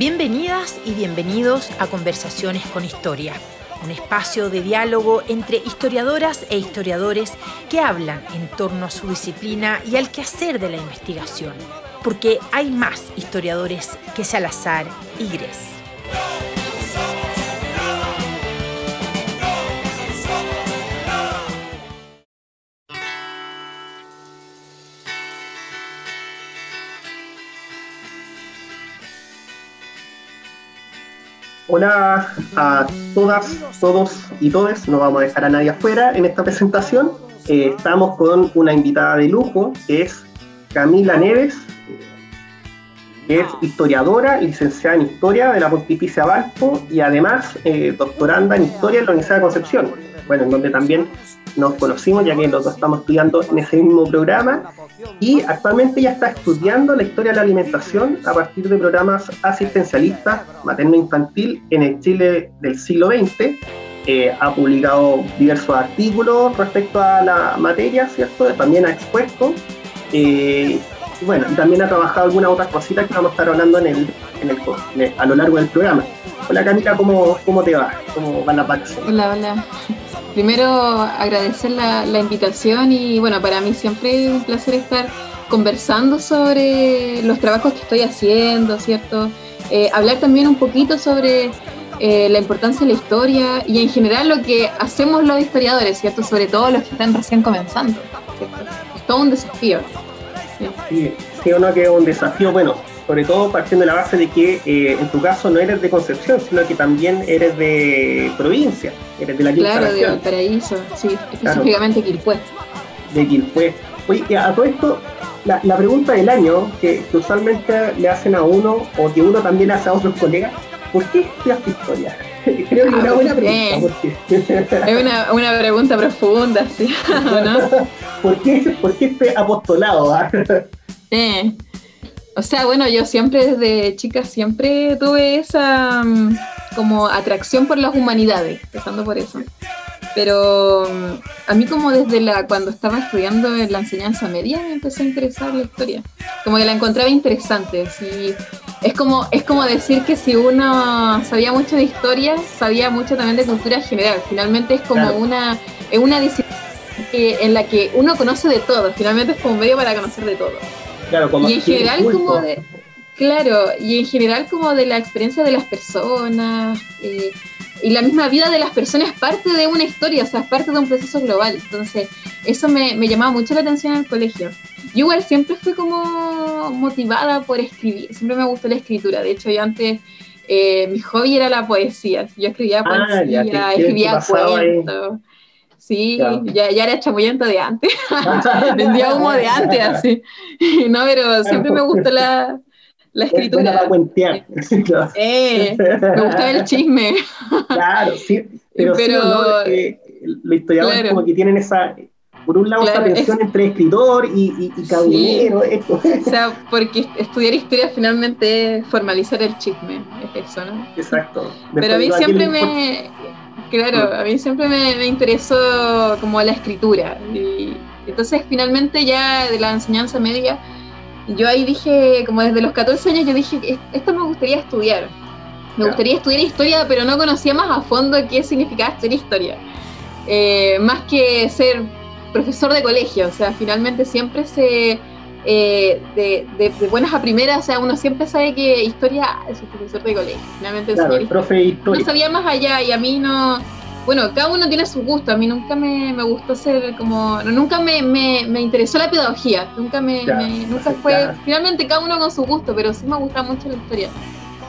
Bienvenidas y bienvenidos a Conversaciones con Historia, un espacio de diálogo entre historiadoras e historiadores que hablan en torno a su disciplina y al quehacer de la investigación, porque hay más historiadores que Salazar y Gres. Hola a todas, todos y todes, no vamos a dejar a nadie afuera en esta presentación. Eh, estamos con una invitada de lujo, que es Camila Neves, que es historiadora, licenciada en Historia de la Pontificia Valpo y además eh, doctoranda en Historia en la Universidad de Concepción, bueno, en donde también nos conocimos, ya que los dos estamos estudiando en ese mismo programa, y actualmente ya está estudiando la historia de la alimentación a partir de programas asistencialistas materno-infantil en el Chile del siglo XX. Eh, ha publicado diversos artículos respecto a la materia, ¿cierto? También ha expuesto. Eh, bueno, también ha trabajado algunas otras cositas que vamos a estar hablando en el, en el, a lo largo del programa. Hola Camila, ¿cómo, cómo te va? ¿Cómo va la paz? Hola, hola. Primero agradecer la, invitación y bueno, para mí siempre es un placer estar conversando sobre los trabajos que estoy haciendo, ¿cierto? Eh, hablar también un poquito sobre eh, la importancia de la historia y en general lo que hacemos los historiadores, ¿cierto? Sobre todo los que están recién comenzando, Es todo un desafío. Sí, sí, sí o que es un desafío, bueno, sobre todo partiendo de la base de que eh, en tu caso no eres de Concepción, sino que también eres de provincia, eres de la Quilpue. Claro, de Valparaíso, sí, específicamente Quilpué. De Quilpué. Oye, a todo esto, la, pregunta del año que, usualmente le hacen a uno o que uno también hace a otros colegas, ¿por qué estudiaste historia? Creo que es una buena pregunta. Es una, una, pregunta profunda, ¿sí? ¿no? ¿Por, qué, ¿Por qué este apostolado? Ah? Eh, o sea, bueno, yo siempre desde chica siempre tuve esa mm, como atracción por las humanidades, empezando por eso. Pero mm, a mí como desde la cuando estaba estudiando en la enseñanza media me empezó a interesar la historia. Como que la encontraba interesante. es como es como decir que si uno sabía mucho de historia, sabía mucho también de cultura general. Finalmente es como una es una disciplina en la que uno conoce de todo. Finalmente es como un medio para conocer de todo y en general como de, claro, y en general como de la experiencia de las personas eh, y la misma vida de las personas parte de una historia, o sea, es parte de un proceso global. Entonces, eso me, llamaba mucho la atención en el colegio. Yo igual siempre fui como motivada por escribir, siempre me gustó la escritura. De hecho, yo antes, eh, mi hobby era la poesía. Yo escribía ah, poesía, escribía cuentos. Sí, ya, ya, era chamullento de antes. Vendía humo de antes, así. No, pero siempre me gustó la, la escritura. Eh, me gustaba el chisme. Claro, sí. Pero, pero los historiadores como que tienen esa, por un lado, esa tensión entre escritor y, y, caballero. O sea, porque estudiar historia finalmente es formalizar el chisme, es eso, ¿no? Exacto. pero a mí siempre me Claro, a mí siempre me, interesó como la escritura. Y entonces finalmente ya de la enseñanza media, yo ahí dije, como desde los 14 años, yo dije, esto me gustaría estudiar. Me gustaría estudiar historia, pero no conocía más a fondo qué significaba estudiar historia. Eh, más que ser profesor de colegio, o sea, finalmente siempre se eh, de, de, buenas a primeras, o sea, uno siempre sabe que historia es un profesor de colegio, finalmente claro, el profe historia. No sabía más allá y a mí no, bueno, cada uno tiene su gusto, a mí nunca me, me gustó ser como, nunca me, me, me, interesó la pedagogía, nunca me, nunca fue, finalmente cada uno con su gusto, pero sí me gusta mucho la historia.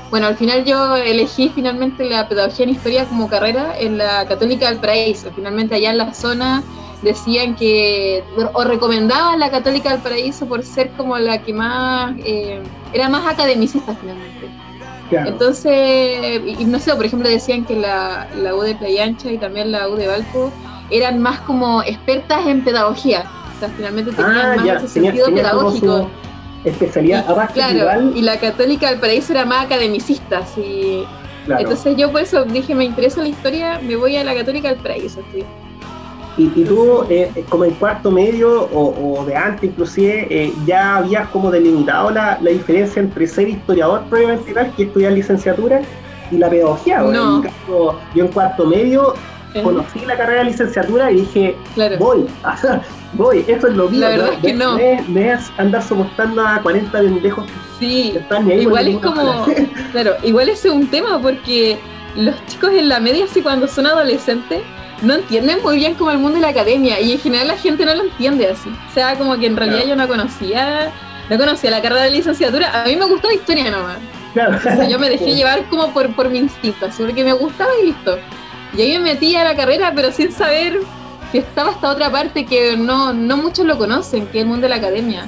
Bueno, al final yo elegí finalmente la pedagogía en historia como carrera en la Católica del Paraíso, finalmente allá en la zona decían que, o recomendaban la Católica del Paraíso por ser como la que más, eh, era más academicista finalmente. Entonces, y, no sé, por ejemplo, decían que la, la U de Playa Ancha y también la U de Valpo eran más como expertas en pedagogía. O sea, finalmente tenían ah, más ese sentido pedagógico. Especialidad y, claro, y la Católica del Paraíso era más academicista, y Entonces yo por eso dije, me interesa la historia, me voy a la Católica del Paraíso. Y, tú, eh, como en cuarto medio o, de antes inclusive, eh, ya habías como delimitado la, la, diferencia entre ser historiador propiamente tal, que estudiar licenciatura, y la pedagogía. No. yo en cuarto medio conocí la carrera de licenciatura y dije, voy, voy, eso es lo mío. La verdad es que no. Me, andar soportando a 40 pendejos. Sí, igual es como, claro, igual ese es un tema porque los chicos en la media, así cuando son adolescentes, no entienden muy bien como el mundo de la academia y en general la gente no lo entiende así. O sea, como que en realidad yo no conocía, no conocía la carrera de licenciatura. A mí me gustó la historia nomás. Claro. yo me dejé llevar como por, por mi instinto, así porque me gustaba y listo. Y ahí me metí a la carrera, pero sin saber que estaba esta otra parte que no, no muchos lo conocen, que es el mundo de la academia.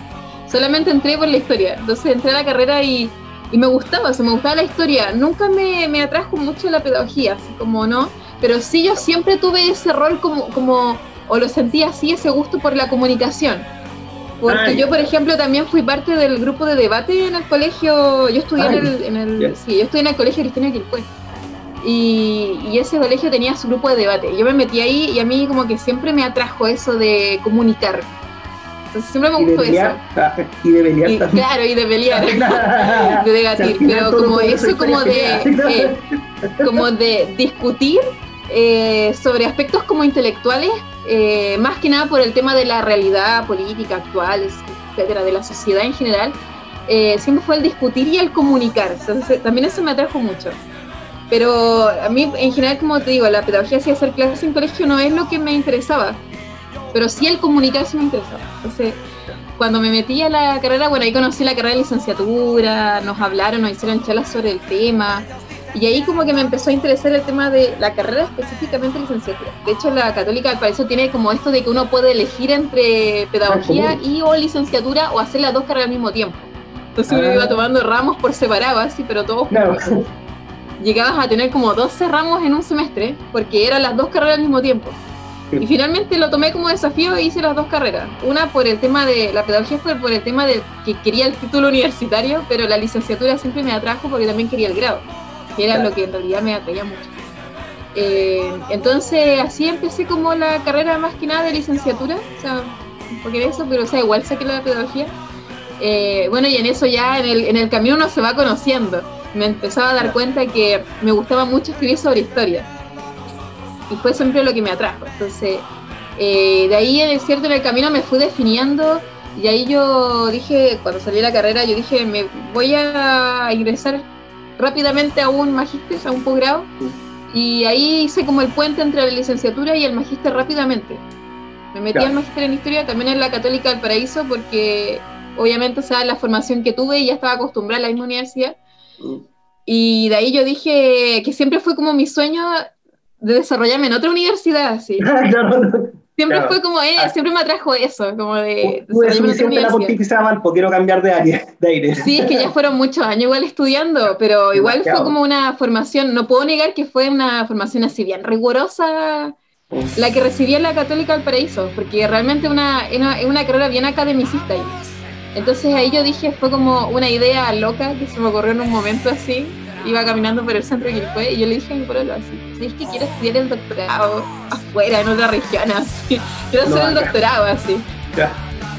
Solamente entré por la historia. Entonces entré a la carrera y, y me gustaba, o sea, me gustaba la historia. Nunca me, me atrajo mucho la pedagogía, así como no. Pero sí yo siempre tuve ese rol como, como o lo sentía así, ese gusto por la comunicación. Porque yo, por ejemplo, también fui parte del grupo de debate en el colegio. Yo estudié en el, en el sí, yo estudié en el colegio Cristiano Quilpue y, ese colegio tenía su grupo de debate. Yo me metí ahí y a mí como que siempre me atrajo eso de comunicar. Entonces siempre me gustó eso. Ah, y de pelear Claro, y de pelear. de debatir. pero como eso como de, eh, como de discutir eh, sobre aspectos como intelectuales, eh, más que nada por el tema de la realidad política actual, etcétera, de la sociedad en general. siempre fue el discutir y el comunicar. Entonces, también eso me atrajo mucho. Pero a mí, en general, como te digo, la pedagogía hacia hacer clases en colegio no es lo que me interesaba, pero sí el comunicarse me interesaba. Entonces, cuando me metí a la carrera, bueno, ahí conocí la carrera de licenciatura, nos hablaron, nos hicieron charlas sobre el tema, y ahí como que me empezó a interesar el tema de la carrera específicamente licenciatura. De hecho, la católica al parecer tiene como esto de que uno puede elegir entre pedagogía y o licenciatura o hacer las dos carreras al mismo tiempo. Entonces uno iba ah. tomando ramos por separado, así, pero todos juntos llegabas a tener como 12 ramos en un semestre, porque eran las dos carreras al mismo tiempo. Y finalmente lo tomé como desafío e hice las dos carreras. Una por el tema de la pedagogía fue por el tema de que quería el título universitario, pero la licenciatura siempre me atrajo porque también quería el grado, que era lo que en realidad me atraía mucho. Eh, entonces así empecé como la carrera más que nada de licenciatura, o sea, porque era eso, pero o sea, igual saqué la pedagogía. Eh, bueno, y en eso ya en el, en el camino uno se va conociendo me empezaba a dar cuenta que me gustaba mucho escribir sobre historia. Y fue siempre lo que me atrajo. Entonces, eh, de ahí, en cierto, en el camino me fui definiendo. Y ahí yo dije, cuando salí de la carrera, yo dije, me voy a ingresar rápidamente a un magíster, a un posgrado. Y ahí hice como el puente entre la licenciatura y el magíster rápidamente. Me metí al magíster en historia, también en la Católica del Paraíso, porque obviamente, o sea, la formación que tuve y ya estaba acostumbrada a la misma universidad. Y de ahí yo dije que siempre fue como mi sueño de desarrollarme en otra universidad, sí. Siempre fue como, eh, ah. siempre me atrajo eso, como de... desarrollarme la pontificia Valpo, quiero cambiar de área, de aire. Sí, es que ya fueron muchos años igual estudiando, pero igual fue como una formación, no puedo negar que fue una formación así bien rigurosa, la que recibí en la Católica del Paraíso, porque realmente una, es una, una carrera bien academicista ahí. Entonces ahí yo dije, fue como una idea loca que se me ocurrió en un momento así. Iba caminando por el centro de Quilpue y yo le dije a mi pueblo así, es que quiero estudiar el doctorado afuera, en otra región, así. Quiero hacer el doctorado así.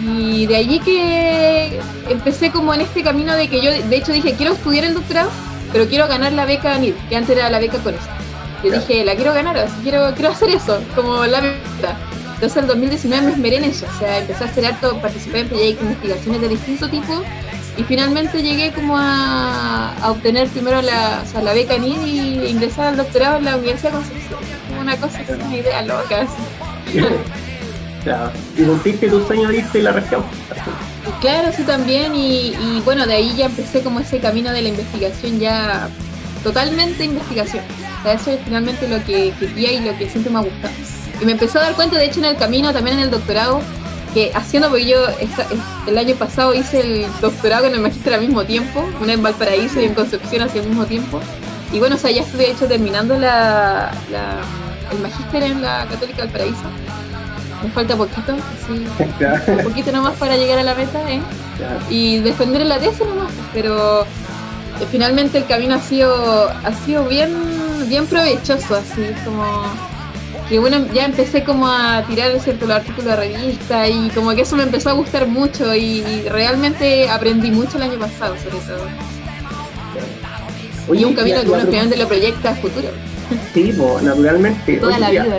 Y de allí que empecé como en este camino de que yo, de hecho dije, quiero estudiar el doctorado, pero quiero ganar la beca NID, que antes era la beca con eso. Yo dije, la quiero ganar, así, quiero, quiero hacer eso, como la meta. Entonces en 2019 me esmeré en eso, o sea, empecé a hacer harto, participé en proyectos, investigaciones de distinto tipo y finalmente llegué como a, obtener primero la, o sea, la beca NID y ingresar al doctorado en la Universidad de Concepción. Una cosa que es una idea loca. Así. Claro. Y cumpliste tu sueño de irte en la región. Claro, sí también, y, y, bueno, de ahí ya empecé como ese camino de la investigación ya totalmente investigación. O sea, eso es finalmente lo que quería y lo que siempre me ha gustado. Y me empezó a dar cuenta, de hecho, en el camino, también en el doctorado, que haciendo, porque yo el año pasado hice el doctorado con el magíster al mismo tiempo, una en Valparaíso y en Concepción hacia el mismo tiempo. Y bueno, o sea, ya estuve, hecho, terminando la, el magíster en la Católica del Paraíso. Me falta poquito, sí, un poquito nomás para llegar a la meta, ¿eh? Y defender la tesis nomás, pero eh, finalmente el camino ha sido, ha sido bien, bien provechoso, así como que bueno, ya empecé como a tirar cierto los artículos de revista y como que eso me empezó a gustar mucho y, realmente aprendí mucho el año pasado sobre todo. Oye, y un camino que uno finalmente lo proyecta a futuro. Sí, pues, naturalmente. Toda la vida.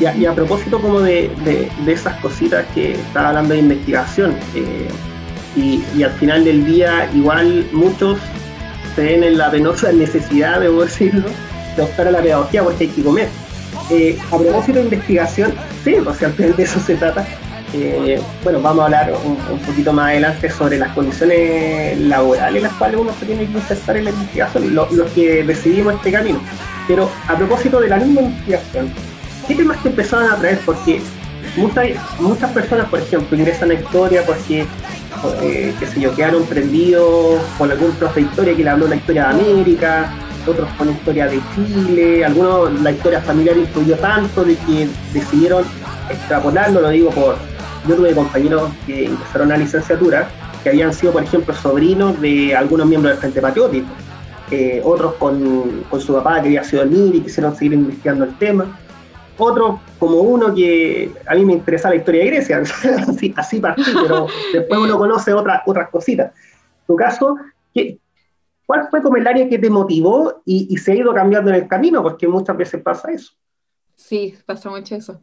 Y a, propósito como de, de, esas cositas que estaba hablando de investigación, eh, y, al final del día igual muchos se ven en la penosa necesidad, debo decirlo, de optar a la pedagogía porque hay que comer. Eh, a propósito de investigación, sí, o sea, de eso se trata. Eh, bueno, vamos a hablar un, poquito más adelante sobre las condiciones laborales en las cuales uno se tiene que insertar en la investigación, los que decidimos este camino. Pero a propósito de la misma investigación, ¿qué temas te empezaron a traer? Porque muchas, muchas personas, por ejemplo, ingresan a historia porque, eh, qué sé yo, quedaron prendidos con algún profe de historia que le habló la historia de América, otros con historia de Chile, algunos la historia familiar influyó tanto de que decidieron extrapolarlo, lo digo por, yo tuve compañeros que empezaron a licenciatura que habían sido, por ejemplo, sobrinos de algunos miembros del Frente Patriótico, eh, otros con, con, su papá que había sido MIR y quisieron seguir investigando el tema, otros como uno que a mí me interesa la historia de Grecia, así, así partí, pero después uno conoce otras otras cositas. En tu caso, ¿qué, ¿Cuál fue como el área que te motivó y, se ha ido cambiando en el camino? Porque muchas veces pasa eso. Sí, pasa mucho eso.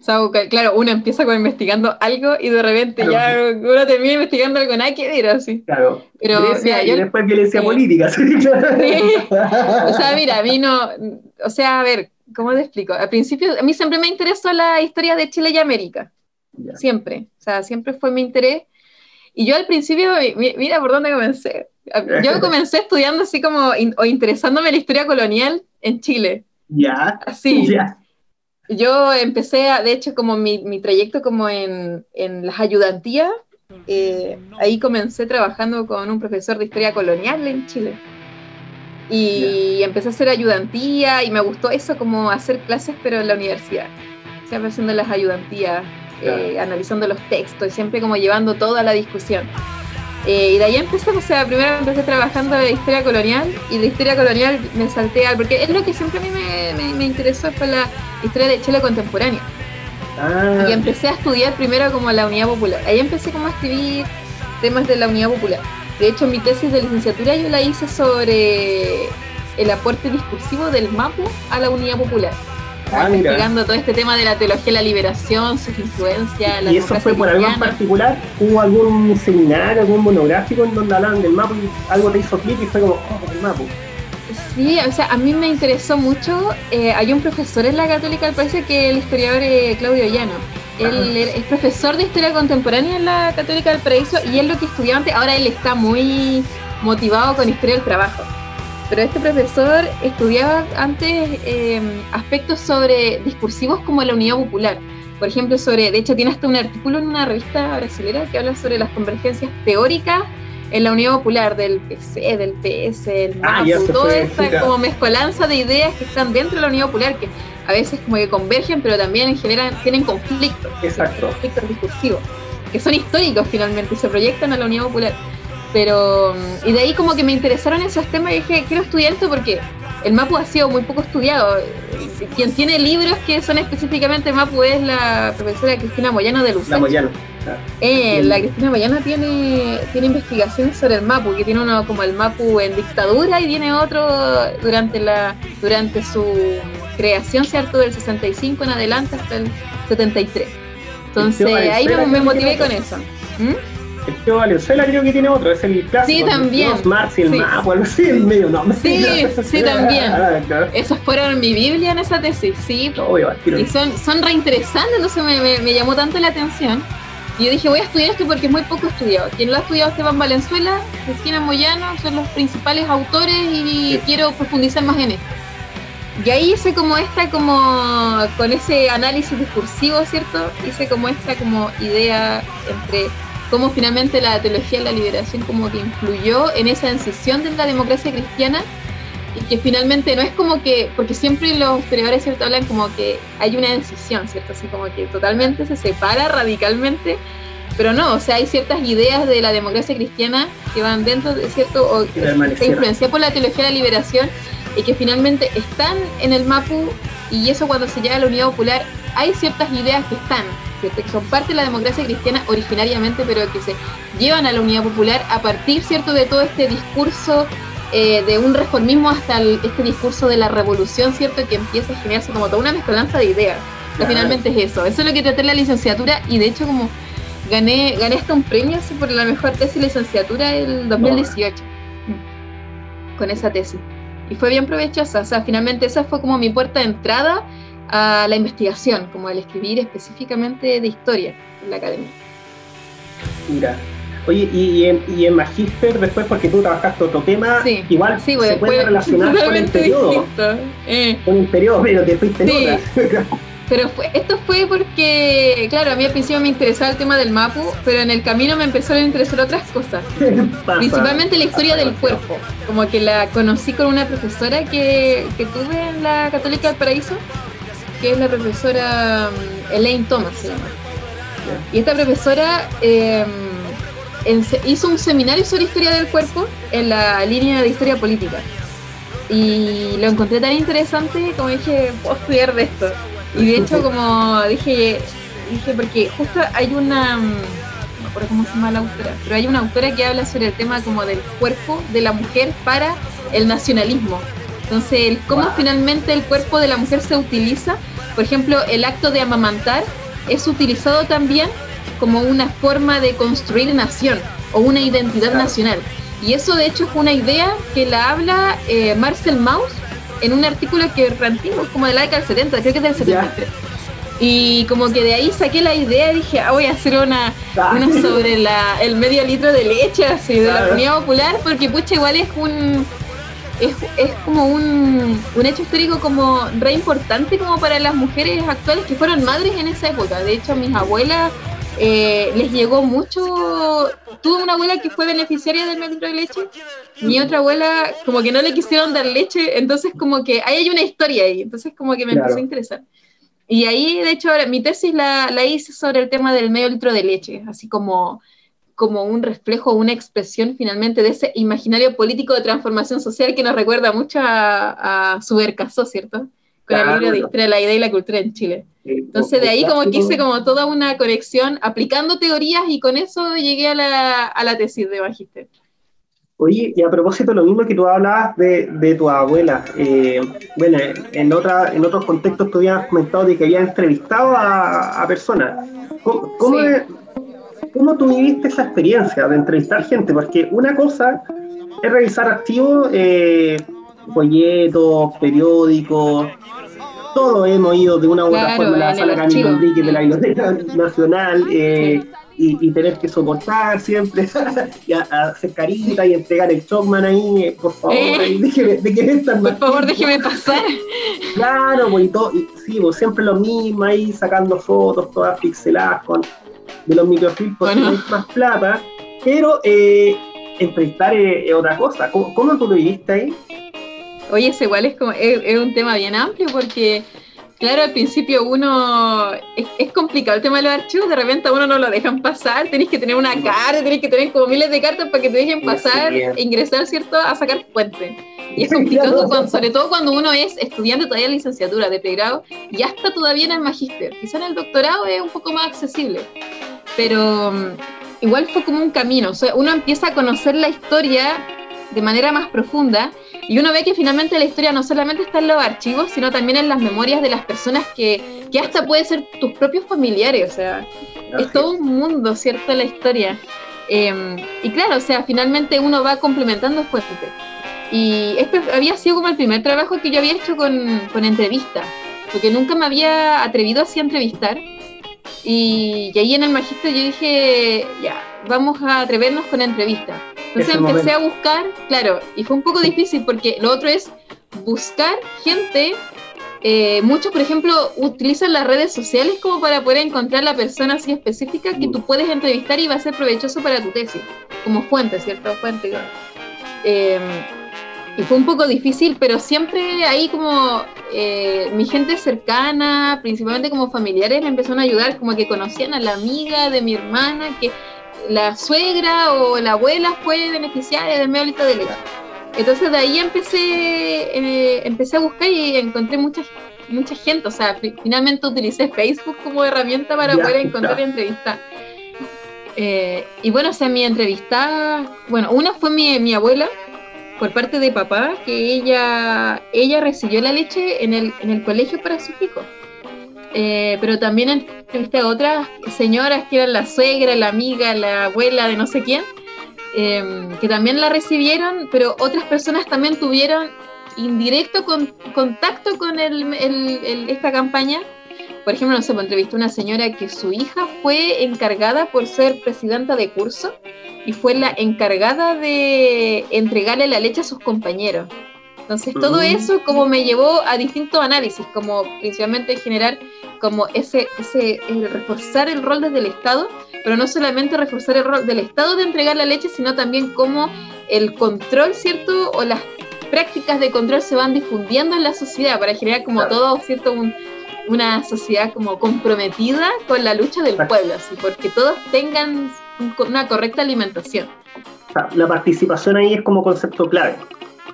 O sea, claro, uno empieza con investigando algo y de repente ya uno termina investigando algo nada que ver, así. Claro. Pero, y después violencia política. Sí. O sea, mira, a mí no. O sea, a ver, ¿cómo te explico? Al principio, a mí siempre me interesó la historia de Chile y América. Siempre. O sea, siempre fue mi interés. Y yo al principio, mira por dónde comencé. Yo comencé estudiando así como, o interesándome en la historia colonial en Chile. Ya. Así. Ya. Yo empecé, de hecho, como mi, mi trayecto como en, en las ayudantías, eh, ahí comencé trabajando con un profesor de historia colonial en Chile. Y empecé a hacer ayudantía y me gustó eso como hacer clases pero en la universidad. Siempre haciendo las ayudantías, eh, analizando los textos y siempre como llevando toda la discusión. Eh, y de ahí empecé, o sea, primero empecé trabajando de historia colonial y de historia colonial me salté al, porque es lo que siempre a mí me, me, interesó, fue la historia de Chile contemporánea. Ah. Y empecé a estudiar primero como la unidad popular. Ahí empecé como a escribir temas de la unidad popular. De hecho, mi tesis de licenciatura yo la hice sobre el aporte discursivo del MAPU a la unidad popular. Ah, investigando todo este tema de la teología la liberación, sus influencias. ¿Y eso fue por algo en particular? ¿Hubo algún seminario, algún monográfico en donde hablaban del mapa y algo te hizo clic y fue como, oh, el mapa? Sí, o sea, a mí me interesó mucho. Eh, hay un profesor en la Católica, parece que el historiador eh, Claudio Llano. Él es profesor de historia contemporánea en la Católica del Paraíso y él lo que estudiaba antes, ahora él está muy motivado con historia del trabajo pero este profesor estudiaba antes em, aspectos sobre discursivos como la unidad popular. Por ejemplo, sobre, de hecho tiene hasta un artículo en una revista brasileña que habla sobre las convergencias teóricas en la unidad popular del PC, del PS, del ah, MAPU, toda esta como mezcolanza de ideas que están dentro de la unidad popular, que a veces como que convergen, pero también generan, tienen conflictos, Exacto. conflictos discursivos, que son históricos finalmente y se proyectan a la unidad popular. Pero, y de ahí como que me interesaron esos temas y dije, quiero estudiar esto porque el MAPU ha sido muy poco estudiado. Quien tiene libros que son específicamente MAPU es la profesora Cristina Moyano de Luz. La Moyano. Eh, la Cristina Moyano tiene, tiene investigaciones sobre el MAPU, que tiene uno como el MAPU en dictadura y tiene otro durante, la, durante su creación, ¿cierto? Del 65 en adelante hasta el 73. Entonces ahí me, motivé con eso. ¿Mm? El tío Valenzuela creo que tiene otro, es el clásico. Sí, también. Los Marx y el sí. Mapo, algo así, el medio nombre. Sí, sí, también. Ah, Esos fueron mi Biblia en esa tesis, sí. y son, son reinteresantes, entonces me, me, llamó tanto la atención. Y yo dije, voy a estudiar esto porque es muy poco estudiado. Quien lo ha estudiado Esteban Valenzuela, Cristina Moyano, son los principales autores y quiero profundizar más en esto. Y ahí hice como esta, como con ese análisis discursivo, ¿cierto? Hice como esta como idea entre cómo finalmente la teología de la liberación como que influyó en esa incisión de la democracia cristiana y que finalmente no es como que, porque siempre los historiadores cierto hablan como que hay una decisión, ¿cierto? Así como que totalmente se separa radicalmente, pero no, o sea, hay ciertas ideas de la democracia cristiana que van dentro de cierto, o que influenciada por la teología de la liberación y que finalmente están en el MAPU y eso cuando se llega a la unidad popular hay ciertas ideas que están, que son parte de la democracia cristiana originariamente, pero que se llevan a la unidad popular a partir, ¿cierto?, de todo este discurso eh, de un reformismo hasta este discurso de la revolución, ¿cierto?, que empieza a generarse como toda una mezcolanza de ideas. Finalmente es eso, eso es lo que traté en la licenciatura y de hecho como gané, gané hasta un premio por la mejor tesis de licenciatura el 2018 con esa tesis. Y fue bien provechosa, o sea, finalmente esa fue como mi puerta de entrada a la investigación, como el escribir específicamente de historia en la academia. Mira, Oye, y, en, y en Magister después, porque tú trabajaste otro tema, igual se puede relacionar con el periodo. Eh. Con el periodo, pero te fuiste sí. Pero esto fue porque, claro, a mí al principio me interesaba el tema del Mapu, pero en el camino me empezaron a interesar otras cosas. Principalmente la historia del cuerpo. Como que la conocí con una profesora que, que tuve en la Católica del Paraíso, que es la profesora um, Elaine Thomas, se llama. Y esta profesora eh, hizo un seminario sobre historia del cuerpo en la línea de historia política. Y lo encontré tan interesante como dije, puedo estudiar de esto. Y de hecho, como dije, dije porque justo hay una, no me acuerdo cómo se llama la autora, pero hay una autora que habla sobre el tema como del cuerpo de la mujer para el nacionalismo. Entonces, el cómo finalmente el cuerpo de la mujer se utiliza, por ejemplo, el acto de amamantar es utilizado también como una forma de construir nación o una identidad nacional. Y eso de hecho es una idea que la habla eh, Marcel Mauss en un artículo que rantimos como de la década del 70, creo que es del 73. Y como que de ahí saqué la idea y dije, ah, voy a hacer una, una sobre la, el medio litro de leche así de la unidad popular, porque pucha igual es un es, es como un, un, hecho histórico como re importante como para las mujeres actuales que fueron madres en esa época. De hecho, mis abuelas eh, les llegó mucho. Tuve una abuela que fue beneficiaria del metro de leche, mi otra abuela como que no le quisieron dar leche, entonces como que ahí hay una historia ahí, entonces como que me empezó a interesar. Y ahí, de hecho, ahora, mi tesis la, la, hice sobre el tema del medio litro de leche, así como, como un reflejo, una expresión finalmente de ese imaginario político de transformación social que nos recuerda mucho a, a Subercaso, ¿cierto? Con el libro de Historia la Idea y la Cultura en Chile. Entonces de ahí como que hice como toda una conexión aplicando teorías y con eso llegué a la, a la tesis de Magister. Oye, y a propósito lo mismo que tú hablabas de, de tu abuela, eh, bueno, en, otra, en otros contextos tú habías comentado de que habías entrevistado a, personas. ¿Cómo, cómo, tú viviste esa experiencia de entrevistar gente? Porque una cosa es revisar archivos, eh, folletos, periódicos, todos hemos ido de una u otra forma a la sala Camilo Enrique de la Biblioteca Nacional eh, y, tener que soportar siempre y hacer carita y entregar el Chocman ahí, eh, por favor, eh, déjeme, Por favor, déjeme pasar. Claro, pues, y todo, sí, pues, siempre lo mismo ahí, sacando fotos todas pixeladas con de los microfilms porque no hay más plata, pero entrevistar es otra cosa. ¿Cómo, ¿Cómo tú lo viviste ahí? Oye, ese igual es, como, es, un tema bien amplio porque, claro, al principio uno es, complicado el tema de los archivos, de repente a uno no lo dejan pasar, tenés que tener una carta, tenés que tener como miles de cartas para que te dejen pasar e ingresar, ¿cierto?, a sacar fuente. Y es complicado, sobre todo cuando uno es estudiante todavía en licenciatura de pregrado y hasta todavía en el magíster. Quizá en el doctorado es un poco más accesible, pero mm, igual fue como un camino. O sea, uno empieza a conocer la historia de manera más profunda y uno ve que finalmente la historia no solamente está en los archivos, sino también en las memorias de las personas que, que hasta pueden ser tus propios familiares, o sea, es todo un mundo, ¿cierto? La historia. Em, y claro, o sea, finalmente uno va complementando fuentes. Y este había sido como el primer trabajo que yo había hecho con, con entrevistas, porque nunca me había atrevido así a entrevistar. Y, y ahí en el magíster yo dije, ya, vamos a atrevernos con entrevistas. Entonces empecé a buscar, claro, y fue un poco difícil porque lo otro es buscar gente. Eh, muchos, por ejemplo, utilizan las redes sociales como para poder encontrar la persona así específica que tú puedes entrevistar y va a ser provechoso para tu tesis, como fuente, ¿cierto? Fuente. Eh, y fue un poco difícil, pero siempre ahí como eh, mi gente cercana, principalmente como familiares, me empezaron a ayudar, como que conocían a la amiga de mi hermana, que la suegra o la abuela fue beneficiaria del medio de leche. Entonces de ahí empecé, eh, empecé a buscar y encontré muchas mucha gente, o sea, finalmente utilicé Facebook como herramienta para poder encontrar entrevistas. Eh, y bueno, o sea, mi entrevista, bueno, una fue mi, mi, abuela, por parte de papá, que ella, ella recibió la leche en el, en el colegio para sus hijos. Eh, pero también entrevisté a otras señoras que eran la suegra, la amiga, la abuela de no sé quién, eh, que también la recibieron, pero otras personas también tuvieron indirecto con, contacto con el, esta campaña. Por ejemplo, no sé, me entrevistó una señora que su hija fue encargada por ser presidenta de curso y fue la encargada de entregarle la leche a sus compañeros. Entonces, todo eso como me llevó a distintos análisis, como principalmente generar como ese, ese reforzar el rol desde el Estado, pero no solamente reforzar el rol del Estado de entregar la leche, sino también como el control, ¿cierto? O las prácticas de control se van difundiendo en la sociedad para generar como todo, ¿cierto? una sociedad como comprometida con la lucha del pueblo, así, porque todos tengan una correcta alimentación. La participación ahí es como concepto clave.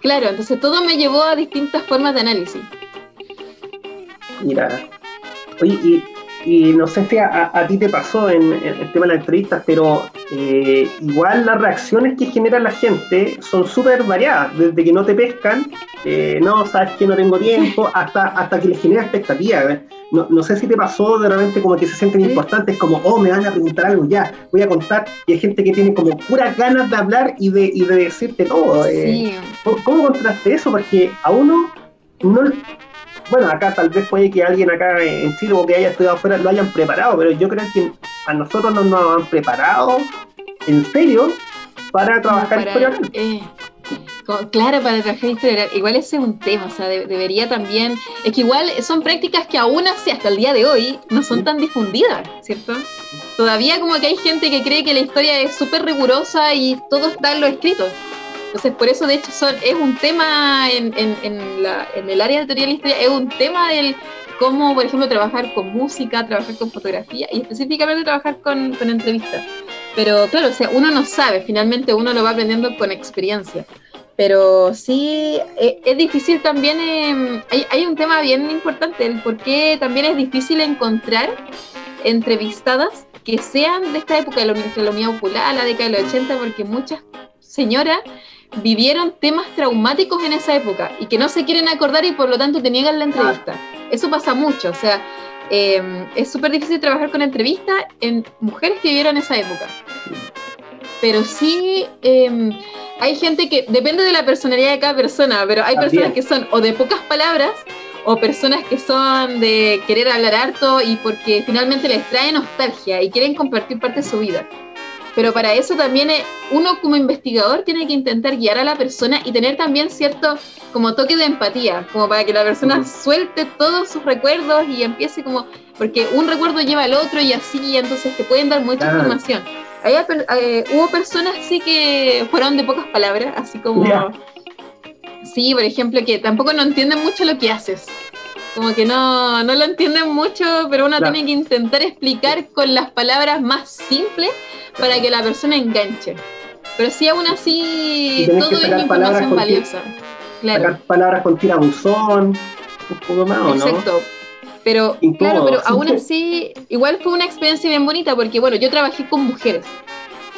Claro, entonces todo me llevó a distintas formas de análisis. Mira, oye, y y no sé si a, ti te pasó en, el tema de las entrevistas, pero eh, igual las reacciones que genera la gente son súper variadas, desde que no te pescan, eh, no, sabes que no tengo tiempo, hasta, hasta que les genera expectativas. ¿eh? No, no, sé si te pasó de repente como que se sienten importantes, como, oh, me van a preguntar algo, ya, voy a contar, y hay gente que tiene como puras ganas de hablar y de, y de decirte todo. ¿Cómo, ¿Cómo contraste eso? Porque a uno no bueno, acá tal vez puede que alguien acá en Chile o que haya estudiado afuera lo hayan preparado, pero yo creo que a nosotros no nos han preparado en serio para trabajar historia eh, claro, para trabajar historia Igual ese es un tema, o sea, debería también. Es que igual son prácticas que aún así, hasta el día de hoy, no son tan difundidas, ¿cierto? Todavía como que hay gente que cree que la historia es súper rigurosa y todo está en lo escrito. Entonces, por eso, de hecho, son, es un tema en, el área de teoría de la historia, es un tema del cómo, por ejemplo, trabajar con música, trabajar con fotografía y específicamente trabajar con, entrevistas. Pero claro, o sea, uno no sabe, finalmente uno lo va aprendiendo con experiencia. Pero sí, eh, es, difícil también, em, hay, un tema bien importante, el por qué también es difícil encontrar entrevistadas que sean de esta época, de la, de la Popular, la década de los 80, porque muchas señoras vivieron temas traumáticos en esa época y que no se quieren acordar y por lo tanto te niegan la entrevista. Eso pasa mucho, o sea, em, es súper difícil trabajar con entrevistas en mujeres que vivieron esa época. Pero sí em, hay gente que, depende de la personalidad de cada persona, pero hay personas que son o de pocas palabras o personas que son de querer hablar harto y porque finalmente les trae nostalgia y quieren compartir parte de su vida. Pero para eso también eh, uno como investigador tiene que intentar guiar a la persona y tener también cierto como toque de empatía, como para que la persona suelte todos sus recuerdos y empiece como, porque un recuerdo lleva al otro y así, entonces te pueden dar mucha información. Eh, hubo personas sí que fueron de pocas palabras, así como... Sí, por ejemplo, que tampoco no entienden mucho lo que haces. Como que no, no lo entienden mucho, pero uno tiene que intentar explicar con las palabras más simples para que la persona enganche. Pero si aún así todo es información valiosa. Claro. palabras con tirabuzón, un poco más, ¿o Exacto. Pero, claro, pero aún así, igual fue una experiencia bien bonita porque, bueno, yo trabajé con mujeres.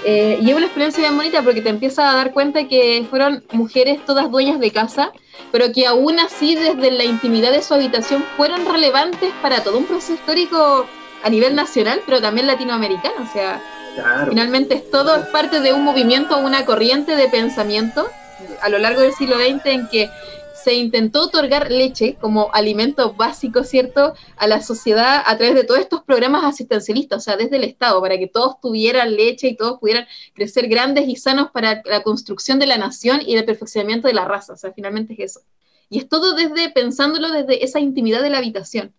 Eh, y es una experiencia bien bonita porque te empiezas a dar cuenta que fueron mujeres todas dueñas de casa, pero que aún así desde la intimidad de su habitación fueron relevantes para todo un proceso histórico a nivel nacional, pero también latinoamericano. O sea, Finalmente es todo es parte de un movimiento, una corriente de pensamiento a lo largo del siglo XX en que se intentó otorgar leche como alimento básico, ¿cierto?, a la sociedad a través de todos estos programas asistencialistas, o sea, desde el Estado, para que todos tuvieran leche y todos pudieran crecer grandes y sanos para la construcción de la nación y el perfeccionamiento de la raza, o sea, finalmente es eso. Y es todo desde, pensándolo desde esa intimidad de la habitación.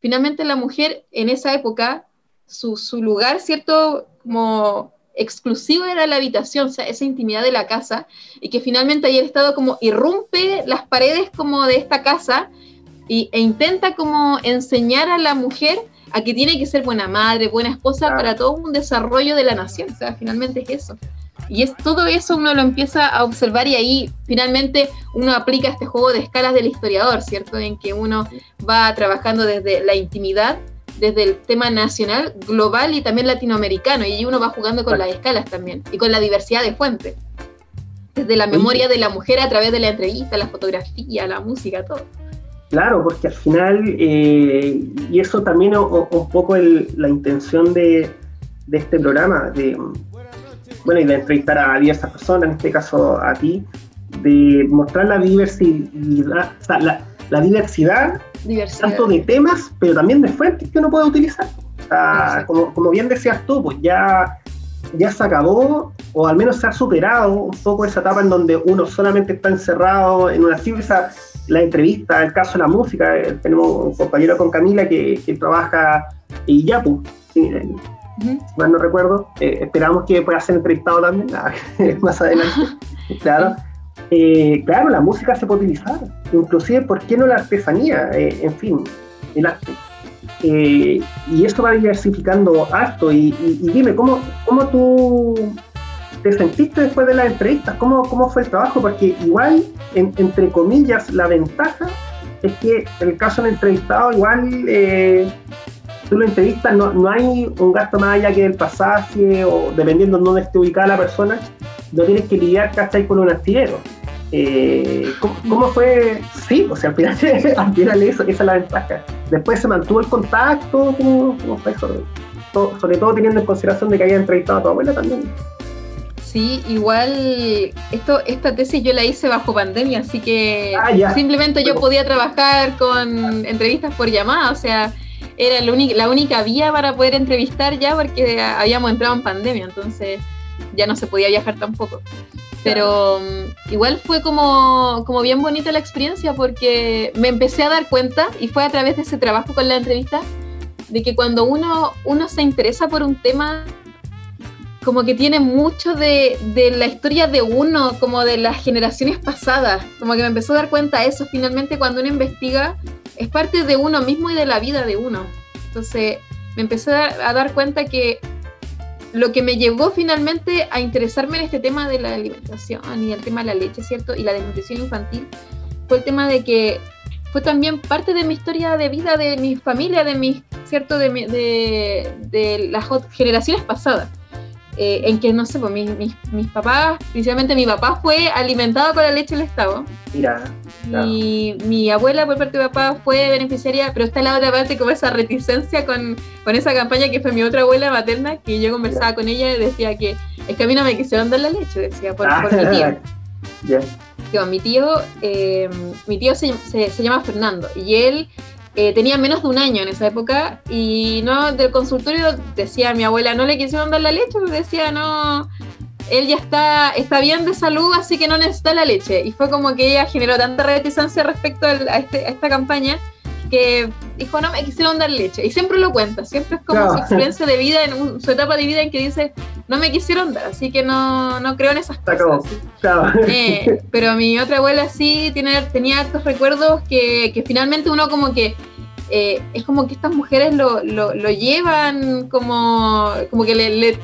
Finalmente la mujer en esa época, su, su lugar, ¿cierto?, como exclusivo era la habitación, o sea, esa intimidad de la casa, y que finalmente ahí el Estado como irrumpe las paredes como de esta casa y, e intenta como enseñar a la mujer a que tiene que ser buena madre, buena esposa para todo un desarrollo de la nación, o sea, finalmente es eso. Y es todo eso uno lo empieza a observar y ahí finalmente uno aplica este juego de escalas del historiador, ¿cierto? En que uno va trabajando desde la intimidad, desde el tema nacional, global y también latinoamericano, y uno va jugando con las escalas también y con la diversidad de fuentes. Desde la memoria de la mujer a través de la entrevista, la fotografía, la música, todo. Claro, porque al final, eh, y eso también es un poco la intención de, de este programa, de, bueno, y de entrevistar a diversas personas, en este caso a ti, de mostrar la diversidad, o sea, la, diversidad, tanto de temas, pero también de fuentes que uno puede utilizar. Sea, como, como, bien decías tú, pues ya, ya se acabó, o al menos se ha superado un poco esa etapa en donde uno solamente está encerrado en una civilización la entrevista, el caso de la música, eh, tenemos un compañero con Camila que, que trabaja en Yapu, mal no recuerdo. Eh, esperamos que pueda ser entrevistado también ah, más adelante. claro. Eh, claro, la música se puede utilizar, inclusive, ¿por qué no la artesanía? Eh, en fin, el arte. y esto va diversificando harto. Y, dime, ¿cómo, ¿cómo tú te sentiste después de las entrevistas? ¿Cómo, cómo fue el trabajo? Porque igual, entre comillas, la ventaja es que el caso del entrevistado igual tú lo entrevistas, no, no hay un gasto más allá que el pasaje o dependiendo de dónde esté ubicada la persona, no tienes que lidiar, ¿cachai? Con un astillero. Eh, ¿cómo, fue? Sí, o sea, al final, al final eso, esa es la ventaja. Después se mantuvo el contacto, ¿cómo, fue eso? sobre todo teniendo en consideración de que había entrevistado a tu abuela también. Sí, igual esto, esta tesis yo la hice bajo pandemia, así que ah, simplemente yo podía trabajar con entrevistas por llamada, o sea, era la única, la única vía para poder entrevistar ya porque habíamos entrado en pandemia, entonces ya no se podía viajar tampoco. Pero mm, igual fue como, como bien bonita la experiencia porque me empecé a dar cuenta, y fue a través de ese trabajo con la entrevista, de que cuando uno, uno se interesa por un tema, como que tiene mucho de, de, la historia de uno, como de las generaciones pasadas. Como que me empezó a dar cuenta de eso. Finalmente, cuando uno investiga, es parte de uno mismo y de la vida de uno. Entonces me empecé a, dar cuenta que lo que me llevó finalmente a interesarme en este tema de la alimentación y el tema de la leche, ¿cierto? Y la desnutrición infantil, fue el tema de que fue también parte de mi historia de vida, de mi familia, de mi, ¿cierto? De, de, de las generaciones pasadas. Eh, en que, no sé, pues mis, mis, papás, principalmente mi papá fue alimentado con la leche del Estado. Mira. Y mi abuela, por parte de papá, fue beneficiaria, pero está la otra parte como esa reticencia con, con esa campaña que fue mi otra abuela materna, que yo conversaba con ella y decía que es que a mí no me quisieron dar la leche, decía, por, por mi tío. Yeah. mi tío, eh, mi tío se, se, se llama Fernando y él eh, tenía menos de un año en esa época y no del consultorio decía mi abuela no le quisieron dar la leche porque decía no él ya está está bien de salud así que no necesita la leche y fue como que ella generó tanta reticencia respecto este, a, esta campaña que dijo no me quisieron dar leche y siempre lo cuenta siempre es como su experiencia de vida en su etapa de vida en que dice no me quisieron dar así que no, no creo en esas cosas. Eh, pero mi otra abuela sí tiene, tenía estos recuerdos que, que finalmente uno como que eh, es como que estas mujeres lo, lo, llevan como, como que le, le,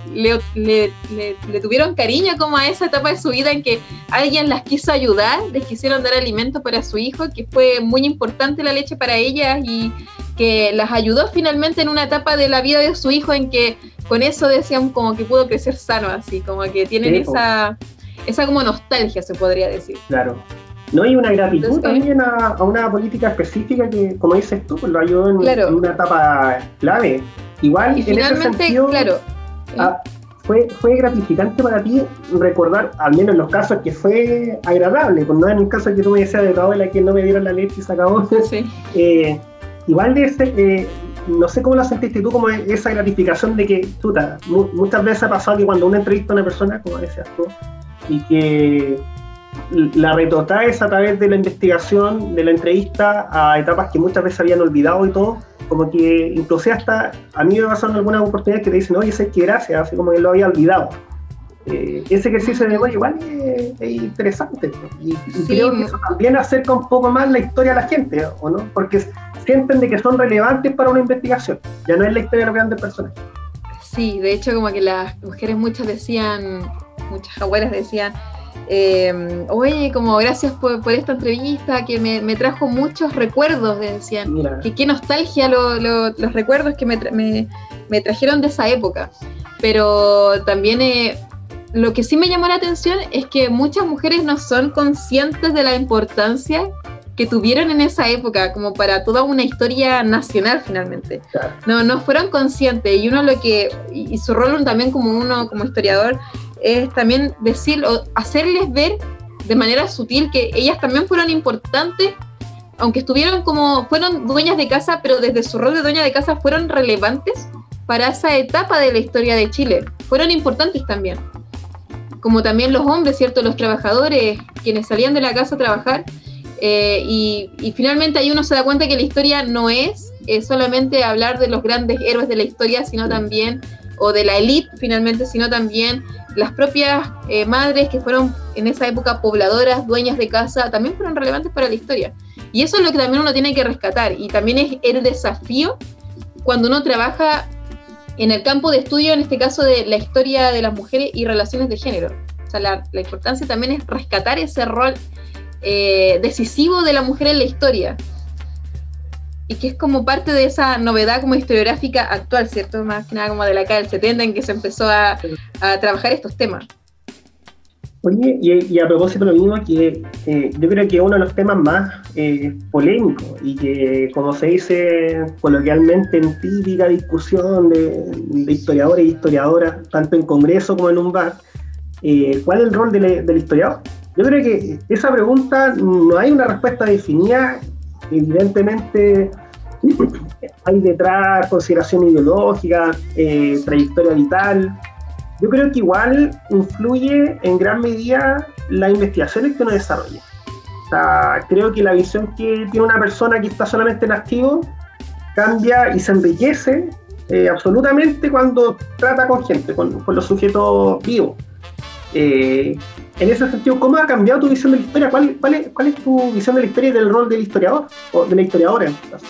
le, le, tuvieron cariño como a esa etapa de su vida en que alguien las quiso ayudar, les quisieron dar alimento para su hijo, que fue muy importante la leche para ellas y que las ayudó finalmente en una etapa de la vida de su hijo en que con eso decían como que pudo crecer sano, así, como que tienen esa, esa como nostalgia, se podría decir. Claro. No hay una gratitud también a, una política específica que, como dices tú, lo ayudó en, una etapa clave. Igual, en ese sentido, claro. Ah, fue, fue gratificante para ti recordar, al menos en los casos que fue agradable, pues no en el caso que tú me decías de tu abuela que no me dieron la leche y se acabó. Sí. Eh, igual de ese, eh, no sé cómo lo sentiste tú, como esa gratificación de que, puta, muchas veces ha pasado que cuando uno entrevista a una persona, como decías tú, y que la retrotraes a través de la investigación, de la entrevista, a etapas que muchas veces habían olvidado y todo, como que inclusive hasta a mí me pasaron algunas oportunidades que te dicen, oye, sé que gracias, así como que lo había olvidado. Eh, ese ejercicio de memoria igual es, interesante y, creo que eso también acerca un poco más la historia a la gente, ¿o no? Porque sienten de que son relevantes para una investigación, ya no es la historia de los grandes personajes. Sí, de hecho como que las mujeres muchas decían, muchas abuelas decían, eh, oye, como gracias por, esta entrevista que me, trajo muchos recuerdos, decían, que qué nostalgia los recuerdos que me, me, trajeron de esa época. Pero también eh, lo que sí me llamó la atención es que muchas mujeres no son conscientes de la importancia que tuvieron en esa época, como para toda una historia nacional finalmente. No, no fueron conscientes y uno lo que, y su rol también como uno, como historiador, es también decir, o hacerles ver de manera sutil que ellas también fueron importantes, aunque estuvieron como, fueron dueñas de casa, pero desde su rol de dueña de casa fueron relevantes para esa etapa de la historia de Chile. Fueron importantes también. Como también los hombres, ¿cierto? Los trabajadores, quienes salían de la casa a trabajar. Eh, y, finalmente ahí uno se da cuenta que la historia no es solamente hablar de los grandes héroes de la historia, sino también, o de la élite finalmente, sino también las propias eh, madres que fueron en esa época pobladoras, dueñas de casa, también fueron relevantes para la historia. Y eso es lo que también uno tiene que rescatar. Y también es el desafío cuando uno trabaja en el campo de estudio, en este caso de la historia de las mujeres y relaciones de género. O sea, la, importancia también es rescatar ese rol eh, decisivo de la mujer en la historia y que es como parte de esa novedad como historiográfica actual, ¿cierto? Más que nada como de la década del 70 en que se empezó a, trabajar estos temas. Oye, y, a propósito de lo mismo, que eh, yo creo que uno de los temas más eh, polémicos y que, como se dice coloquialmente en típica discusión de, historiadores y historiadoras, tanto en congreso como en un bar, eh, ¿cuál es el rol del, del historiador? Yo creo que esa pregunta no hay una respuesta definida evidentemente hay detrás consideración ideológica, eh, trayectoria vital. Yo creo que igual influye en gran medida la investigación que uno desarrolla. creo que la visión que tiene una persona que está solamente en activo cambia y se enriquece eh, absolutamente cuando trata con gente, con, los sujetos vivos. Eh, en ese sentido, ¿cómo ha cambiado tu visión de la historia? ¿Cuál, cuál, es, cuál es tu visión de la historia y del rol del historiador? O de la historiadora, en este caso.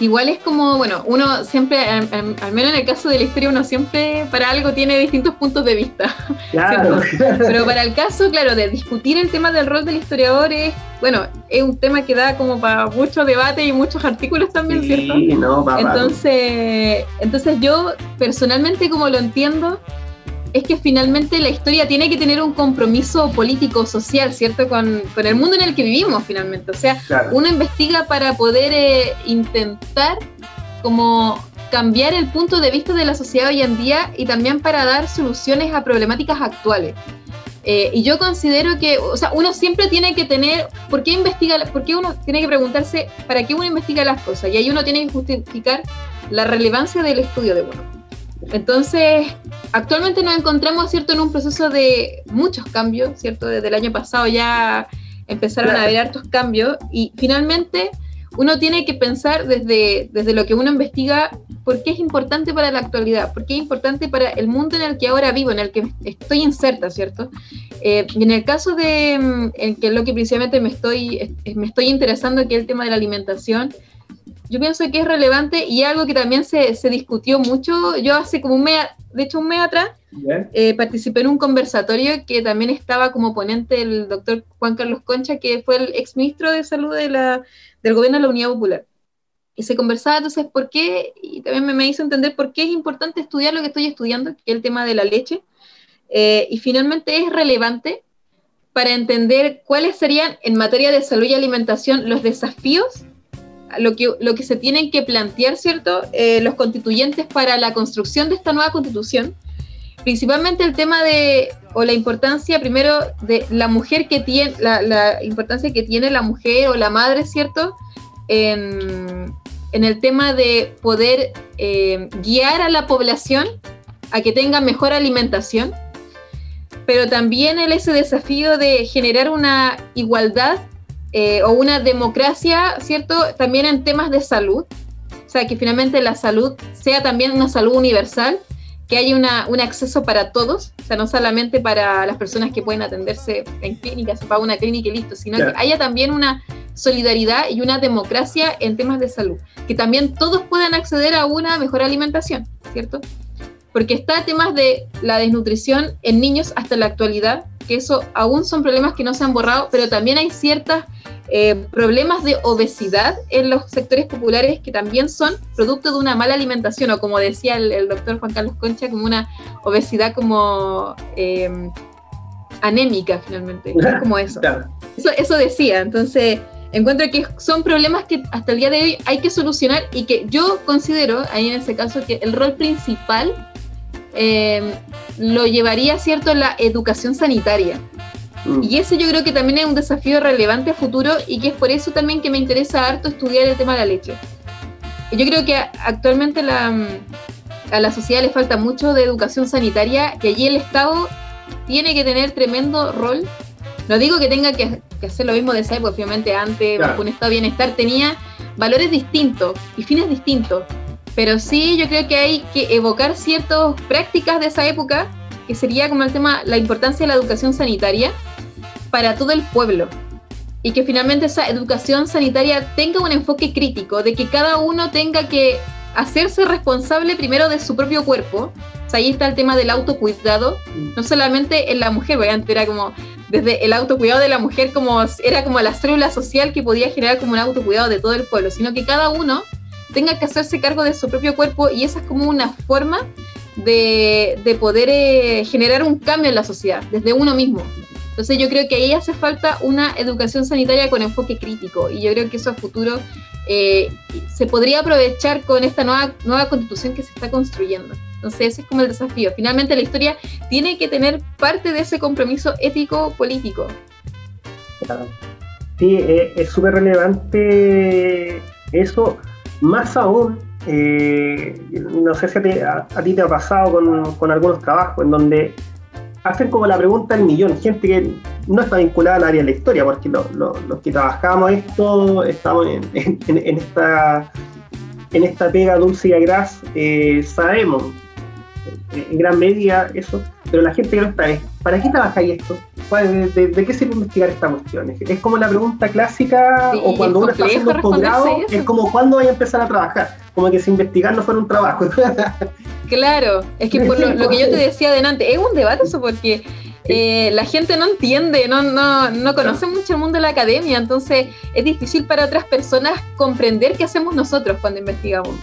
igual es como, bueno, uno siempre, al, menos en el caso de la historia, uno siempre para algo tiene distintos puntos de vista. Claro. Pero para el caso, claro, de discutir el tema del rol del historiador es, bueno, es un tema que da como para mucho debate y muchos artículos también, ¿cierto? No, entonces, entonces yo personalmente como lo entiendo, es que finalmente la historia tiene que tener un compromiso político, social, ¿cierto? Con, el mundo en el que vivimos finalmente. O sea, uno investiga para poder eh, intentar como cambiar el punto de vista de la sociedad hoy en día y también para dar soluciones a problemáticas actuales. Eh, y yo considero que, o sea, uno siempre tiene que tener, ¿por qué investiga, por qué uno tiene que preguntarse para qué uno investiga las cosas? Y ahí uno tiene que justificar la relevancia del estudio de uno. Entonces, actualmente nos encontramos, ¿cierto?, en un proceso de muchos cambios, ¿cierto? Desde el año pasado ya empezaron a haber hartos cambios y finalmente uno tiene que pensar desde, desde lo que uno investiga por qué es importante para la actualidad, por qué es importante para el mundo en el que ahora vivo, en el que estoy inserta, ¿cierto? Eh, y en el caso de mm, en que lo que principalmente me estoy, me estoy interesando, que es el tema de la alimentación, yo pienso que es relevante y algo que también se, se discutió mucho. Yo hace como un mes, de hecho un mes atrás, eh, participé en un conversatorio que también estaba como ponente el doctor Juan Carlos Concha, que fue el exministro de Salud de la, del gobierno de la Unidad Popular. Y se conversaba entonces por qué, y también me, me hizo entender por qué es importante estudiar lo que estoy estudiando, que es el tema de la leche. Eh, y finalmente es relevante para entender cuáles serían en materia de salud y alimentación los desafíos lo que, lo que se tienen que plantear, ¿cierto? Eh, los constituyentes para la construcción de esta nueva constitución, principalmente el tema de, o la importancia primero de la mujer que tiene, la, importancia que tiene la mujer o la madre, ¿cierto? En, el tema de poder eh, guiar a la población a que tenga mejor alimentación, pero también el, ese desafío de generar una igualdad eh, o una democracia, ¿cierto? También en temas de salud, o sea, que finalmente la salud sea también una salud universal, que haya una, un acceso para todos, o sea, no solamente para las personas que pueden atenderse en clínicas, se paga una clínica y listo, sino que haya también una solidaridad y una democracia en temas de salud, que también todos puedan acceder a una mejor alimentación, ¿cierto? porque está temas de la desnutrición en niños hasta la actualidad, que eso aún son problemas que no se han borrado, pero también hay ciertos eh, problemas de obesidad en los sectores populares que también son producto de una mala alimentación, o como decía el, doctor Juan Carlos Concha, como una obesidad como eh, anémica finalmente, como eso. eso. Eso decía, entonces encuentro que son problemas que hasta el día de hoy hay que solucionar y que yo considero, ahí en ese caso, que el rol principal eh, lo llevaría, ¿cierto?, la educación sanitaria. Mm. Y ese yo creo que también es un desafío relevante a futuro y que es por eso también que me interesa harto estudiar el tema de la leche. Yo creo que actualmente a la sociedad le falta mucho de educación sanitaria, que allí el Estado tiene que tener tremendo rol. No digo que tenga que, hacer lo mismo de esa época, obviamente antes un Estado de bienestar tenía valores distintos y fines distintos, pero sí yo creo que hay que evocar ciertas prácticas de esa época, que sería como el tema, la importancia de la educación sanitaria para todo el pueblo. Y que finalmente esa educación sanitaria tenga un enfoque crítico, de que cada uno tenga que hacerse responsable primero de su propio cuerpo. O ahí está el tema del autocuidado, no solamente en la mujer, porque era como desde el autocuidado de la mujer como era como la célula social que podía generar como un autocuidado de todo el pueblo, sino que cada uno tenga que hacerse cargo de su propio cuerpo y esa es como una forma de, de poder eh, generar un cambio en la sociedad, desde uno mismo. Entonces yo creo que ahí hace falta una educación sanitaria con enfoque crítico y yo creo que eso a futuro eh, se podría aprovechar con esta nueva, nueva constitución que se está construyendo. Entonces ese es como el desafío. Finalmente la historia tiene que tener parte de ese compromiso ético-político. Sí, eh, es súper relevante eso más aún, eh, no sé si a ti, te ha pasado con, algunos trabajos en donde hacen como la pregunta del millón, gente que no está vinculada al área de la historia, porque los que trabajamos esto, estamos en, esta, en esta pega dulce y agraz, eh, sabemos en gran medida eso, pero la gente que no está es, ¿para qué trabajáis esto? De, de, qué sirve investigar esta cuestión? Es como la pregunta clásica, o cuando uno está haciendo un posgrado, es como cuándo voy a empezar a trabajar, como que si investigar no fuera un trabajo. claro, es que por lo, que yo te decía adelante, es un debate eso porque... Eh, la gente no entiende, no, no, no conoce mucho el mundo de la academia, entonces es difícil para otras personas comprender qué hacemos nosotros cuando investigamos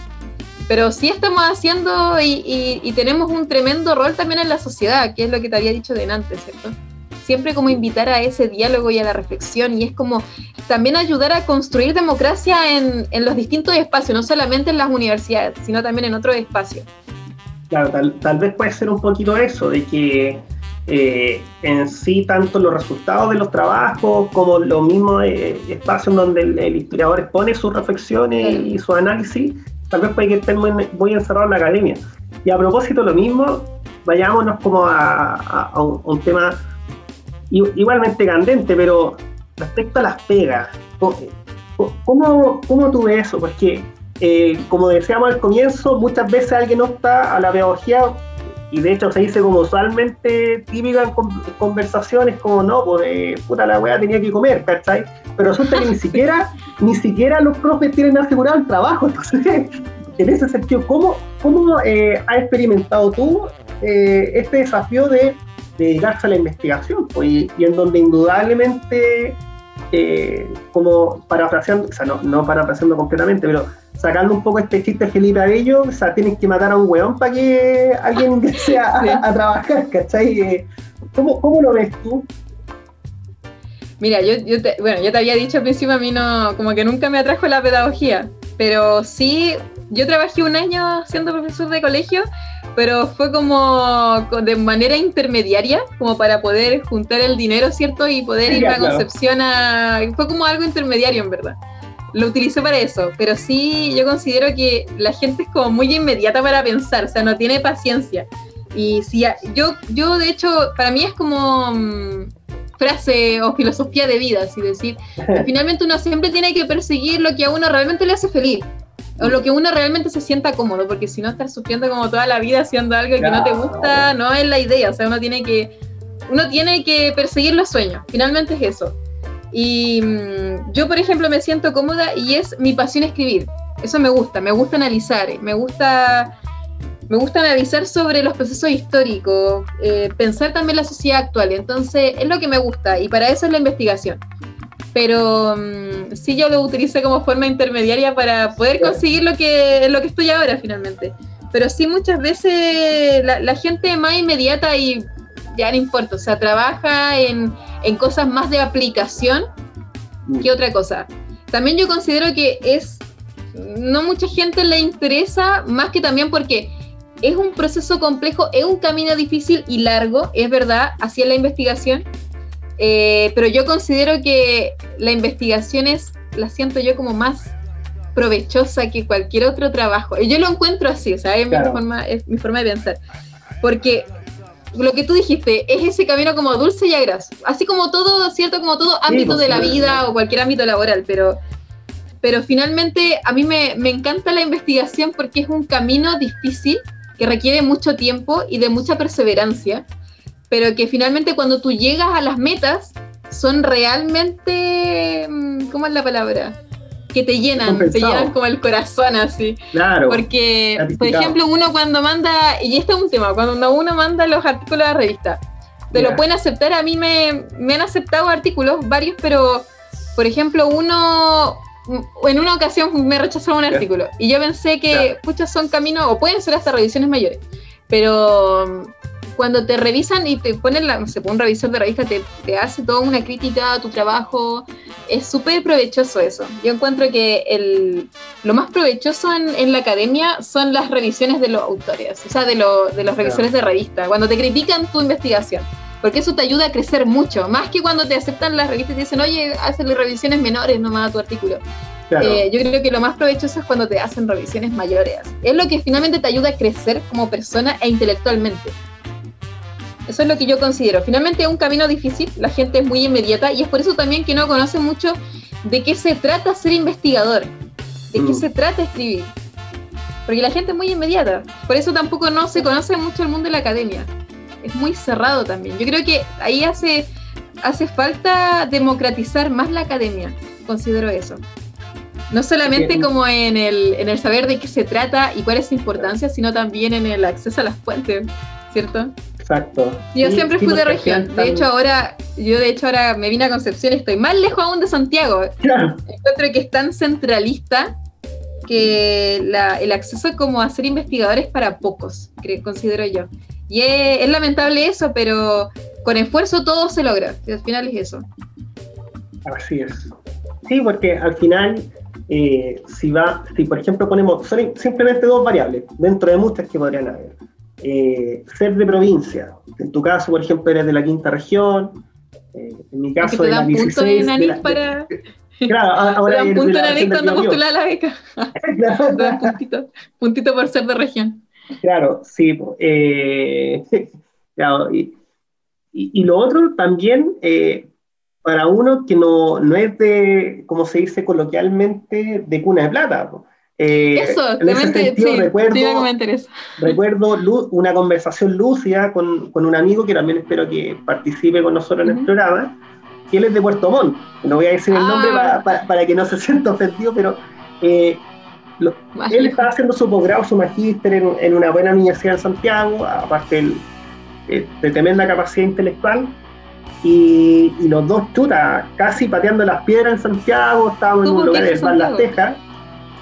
pero sí estamos haciendo y, tenemos un tremendo rol también en la sociedad, que es lo que te había dicho de antes, ¿cierto? Siempre como invitar a ese diálogo y a la reflexión y es como también ayudar a construir democracia en, los distintos espacios, no solamente en las universidades, sino también en otros espacios. Claro, tal, vez puede ser un poquito eso, de que eh, en sí tanto los resultados de los trabajos como los mismos eh, espacios donde el, historiador expone sus reflexiones y su análisis tal vez puede que esté muy, encerrado en la academia. Y a propósito lo mismo, vayámonos como a, un, tema igualmente candente, pero respecto a las pegas, ¿cómo, cómo tú ves eso? Porque, eh, como decíamos al comienzo, muchas veces alguien está a la pedagogía y de hecho se dice como usualmente típica en conversaciones como no, pues puta la weá tenía que comer, ¿cachai? Pero resulta que ni siquiera, ni siquiera los profes tienen asegurado el trabajo. Entonces, en ese sentido, ¿cómo, cómo eh, has experimentado tú eh, este desafío de, dedicarse a la investigación? Pues, y, en donde indudablemente, eh, como parafraseando, o sea, no, no parafraseando completamente, pero sacando un poco este chiste Felipe Abello, o sea, tienes que matar a un weón para que alguien ingrese a, a, trabajar, ¿cachai? Eh, ¿Cómo, ¿Cómo, lo ves tú? Mira, yo, yo te, bueno, yo te había dicho al principio, a mí no, como que nunca me atrajo la pedagogía, pero sí, yo trabajé un año siendo profesor de colegio, pero fue como de manera intermediaria, como para poder juntar el dinero, ¿cierto? Y poder ir a Concepción a... Fue como algo intermediario, en verdad lo utilicé para eso, pero sí yo considero que la gente es como muy inmediata para pensar, o sea, no tiene paciencia. Y si yo, yo de hecho, para mí es como mm, frase o filosofía de vida, así decir, finalmente uno siempre tiene que perseguir lo que a uno realmente le hace feliz. O lo que uno realmente se sienta cómodo, porque si no estar sufriendo como toda la vida haciendo algo que no te gusta, no es la idea. O sea, uno tiene que, uno tiene que perseguir los sueños. Finalmente es eso. Y mm, yo, por ejemplo, me siento cómoda y es mi pasión escribir. Eso me gusta, me gusta analizar, me gusta me gusta analizar sobre los procesos históricos, eh, pensar también la sociedad actual. Entonces, es lo que me gusta y para eso es la investigación. Pero mm, sí yo lo utilicé como forma intermediaria para poder conseguir lo que, lo que estoy ahora finalmente. Pero sí muchas veces la, gente más inmediata y ya no importa, o sea, trabaja en, en cosas más de aplicación que mm. otra cosa. También yo considero que es, no mucha gente le interesa, más que también porque es un proceso complejo, es un camino difícil y largo, es verdad, hacia la investigación, eh, pero yo considero que la investigación es, la siento yo como más provechosa que cualquier otro trabajo. Yo lo encuentro así, o sea, es, mi, forma, es mi forma de pensar. Porque lo que tú dijiste es ese camino como dulce y agraz, así como todo, ¿cierto? Como todo ámbito pues, de la vida o cualquier ámbito laboral, pero, pero finalmente a mí me, me encanta la investigación porque es un camino difícil que requiere mucho tiempo y de mucha perseverancia, pero que finalmente cuando tú llegas a las metas son realmente, mm, ¿cómo es la palabra? Que te llenan, te llenan como el corazón así. Claro. Porque, por ejemplo, uno cuando manda, y este es un tema, cuando uno manda los artículos a la revista, te lo pueden aceptar, a mí me, me han aceptado artículos, varios, pero, por ejemplo, uno, en una ocasión me rechazó un artículo y yo pensé que, muchos son caminos, o pueden ser hasta revisiones mayores, pero cuando te revisan y te ponen, la, no sé, un revisor de revista te, te hace toda una crítica a tu trabajo, es súper provechoso eso. Yo encuentro que el, lo más provechoso en, en, la academia son las revisiones de los autores, o sea, de, de los revisores de revista, cuando te critican tu investigación porque eso te ayuda a crecer mucho, más que cuando te aceptan las revistas y te dicen, oye, hazle revisiones menores nomás a tu artículo. Eh, yo creo que lo más provechoso es cuando te hacen revisiones mayores. Es lo que finalmente te ayuda a crecer como persona e intelectualmente. Eso es lo que yo considero. Finalmente es un camino difícil, la gente es muy inmediata y es por eso también que no conoce mucho de qué se trata ser investigador, de qué mm. se trata escribir. Porque la gente es muy inmediata. Por eso tampoco no se conoce mucho el mundo de la academia es muy cerrado también. Yo creo que ahí hace, hace falta democratizar más la academia, considero eso. No solamente como en el, en el saber de qué se trata y cuál es su importancia, sino también en el acceso a las fuentes, ¿cierto? Exacto. Yo siempre fui de región. De hecho, ahora, yo de hecho ahora me vine a Concepción y estoy más lejos aún de Santiago. Claro. Encuentro que es tan centralista que el acceso como a ser investigadores para pocos, considero yo. Y es, lamentable eso, pero con esfuerzo todo se logra. Y al final es eso. Así es. Sí, porque al final, eh, si va, si por ejemplo ponemos, son simplemente dos variables, dentro de muchas que podrían haber. Eh, ser de provincia. En tu caso, por ejemplo, eres de la quinta región. Eh, en mi caso, de la 16. De la, para... Claro, ahora. un punto en cuando postulas la beca. puntito, puntito por ser de región. Claro, sí. Eh, claro, y, y, lo otro también, eh, para uno que no, no, es de, como se dice coloquialmente, de cuna de plata. Eh, Eso, en ese sentido, recuerdo, recuerdo una conversación lúcida con, con, un amigo que también espero que participe con nosotros en el programa, que él es de Puerto Montt. No voy a decir el nombre ah. para, para, que no se sienta ofendido, pero él estaba haciendo su posgrado, su magíster en, una buena universidad en Santiago, aparte de, tremenda capacidad intelectual. Y, los dos chutas, casi pateando las piedras en Santiago, estábamos en un lugar de las Tejas,